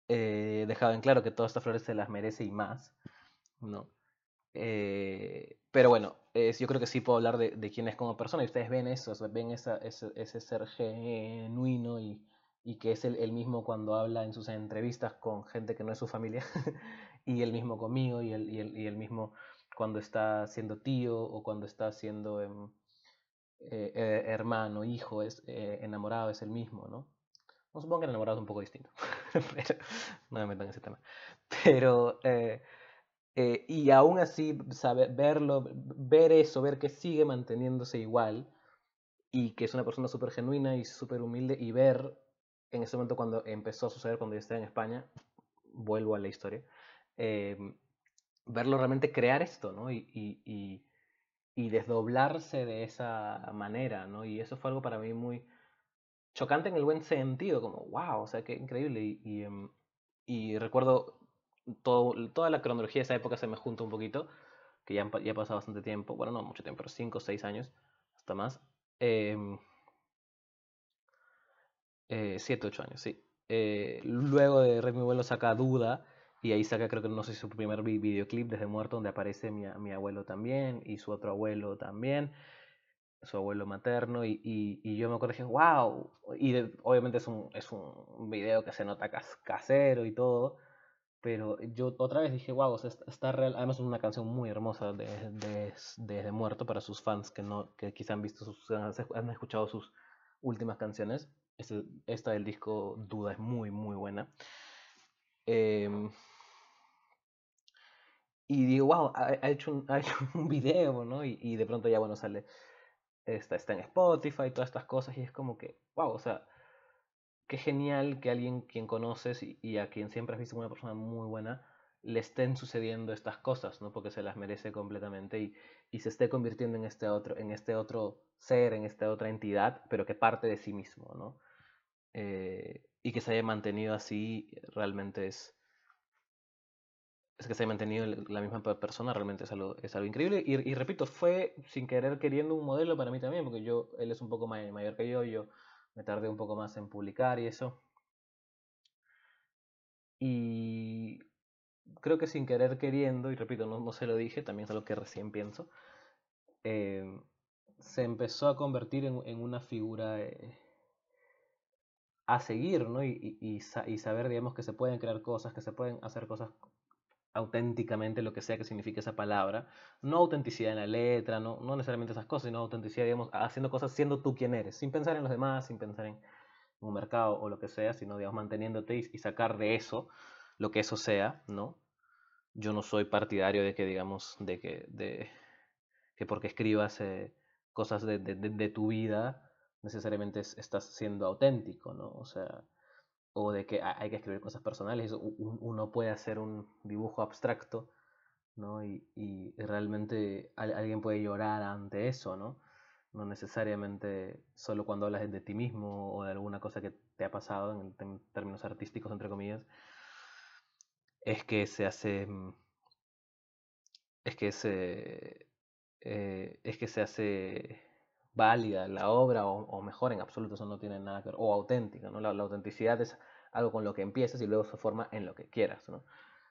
eh, dejado en claro que todas estas flores se las merece y más, ¿no? Eh, pero bueno, yo creo que sí puedo hablar de, de, quién es como persona y ustedes ven eso, ven esa, ese, ese, ser genuino y, y que es el, el, mismo cuando habla en sus entrevistas con gente que no es su familia y el mismo conmigo y el, y el, y el mismo cuando está siendo tío o cuando está siendo em, eh, eh, hermano, hijo, es, enamorado es el mismo, ¿no? No supongo que enamorado es un poco distinto, pero no me metan en ese tema. Pero, eh, y aún así, saber, verlo, ver eso, ver que sigue manteniéndose igual y que es una persona súper genuina y súper humilde y ver en ese momento cuando empezó a suceder, cuando yo estaba en España, vuelvo a la historia, eh, verlo realmente crear esto, ¿no? Y, y, y, y, desdoblarse de esa manera, ¿no? Y eso fue algo para mí muy, chocante en el buen sentido, como, wow, o sea, qué increíble. Y, y, em, y recuerdo todo, toda la cronología de esa época se me junta un poquito, que ya, ya ha bastante tiempo, bueno, no mucho tiempo, pero 5 o 6 años, hasta más. 7, eh, 8 años, sí. Eh, luego de Red Mi Abuelo saca Duda, y ahí saca, creo que no sé su primer videoclip desde muerto, donde aparece mi, mi abuelo también, y su otro abuelo también su abuelo materno y, y, yo me acuerdo que wow, y obviamente es un, es un video que se nota casero y todo, pero yo otra vez dije, wow, está real, además es una canción muy hermosa de, de, de, Muerto para sus fans que, no, que quizá han visto, sus, han escuchado sus últimas canciones, este, esta del disco Duda es muy, muy buena. Eh, y digo, wow, ha, hecho un, ha hecho un video, ¿no? Y, y de pronto ya, bueno, sale está, está en Spotify, todas estas cosas, y es como que, wow, o sea, qué genial que alguien quien conoces y, a quien siempre has visto como una persona muy buena, le estén sucediendo estas cosas, ¿no? Porque se las merece completamente y, y se esté convirtiendo en este otro, en este otro ser, en esta otra entidad, pero que parte de sí mismo, ¿no? Eh, y que se haya mantenido así realmente es, es que se haya mantenido la misma persona, realmente es algo, es algo increíble. Y, repito, fue sin querer queriendo un modelo para mí también, porque yo, él es un poco mayor que yo me tardé un poco más en publicar y eso. Y creo que sin querer queriendo, y repito, no, se lo dije, también es algo que recién pienso, eh, se empezó a convertir en, en una figura eh, a seguir, ¿no? Y, y, y, saber, digamos, que se pueden crear cosas, que se pueden hacer cosas auténticamente lo que sea que signifique esa palabra. No autenticidad en la letra, no, no necesariamente esas cosas, sino autenticidad, digamos, haciendo cosas siendo tú quien eres, sin pensar en los demás, sin pensar en un mercado o lo que sea, sino, digamos, manteniéndote y, sacar de eso lo que eso sea, ¿no? Yo no soy partidario de que, digamos, de que, de, que porque escribas eh, cosas de, de, de, tu vida, necesariamente estás siendo auténtico, ¿no? O sea, o de que hay que escribir cosas personales, uno puede hacer un dibujo abstracto, ¿no? Y, y realmente alguien puede llorar ante eso, ¿no? No necesariamente solo cuando hablas de ti mismo o de alguna cosa que te ha pasado en, términos artísticos, entre comillas, es que se hace... Mm, es que se... Eh, es que se hace válida la obra o, mejor en absoluto, eso no tiene nada que ver, o auténtica, ¿no? La, autenticidad es algo con lo que empiezas y luego se forma en lo que quieras, ¿no?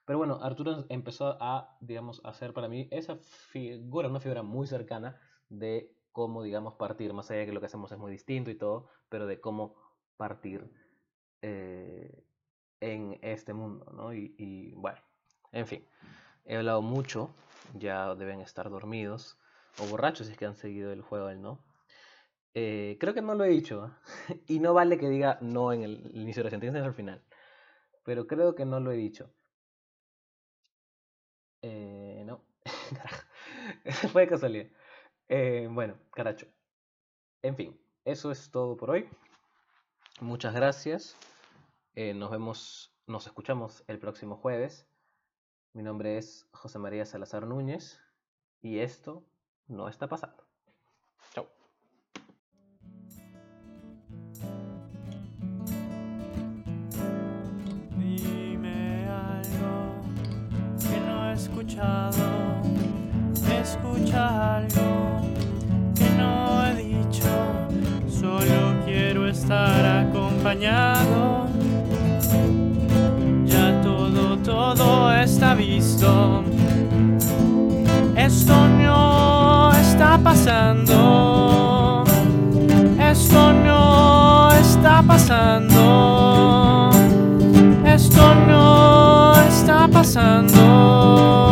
Pero bueno, Arturo empezó a, digamos, hacer para mí esa figura, una figura muy cercana de cómo, digamos, partir, más allá de que lo que hacemos es muy distinto y todo, pero de cómo partir eh, en este mundo, ¿no? Y, y, bueno, en fin, he hablado mucho, ya deben estar dormidos o borrachos si es que han seguido el juego del no. Eh, creo que no lo he dicho, y no vale que diga no en el, inicio de la sentencia, al final, pero creo que no lo he dicho. Eh, no, fue de casualidad. Eh, bueno, caracho. En fin, eso es todo por hoy. Muchas gracias. Nos vemos, nos escuchamos el próximo jueves. Mi nombre es José María Salazar Núñez y esto no está pasando. escucha algo que no he dicho, solo quiero estar acompañado. Ya todo, todo está visto, esto no está pasando, esto no está pasando, esto no está pasando.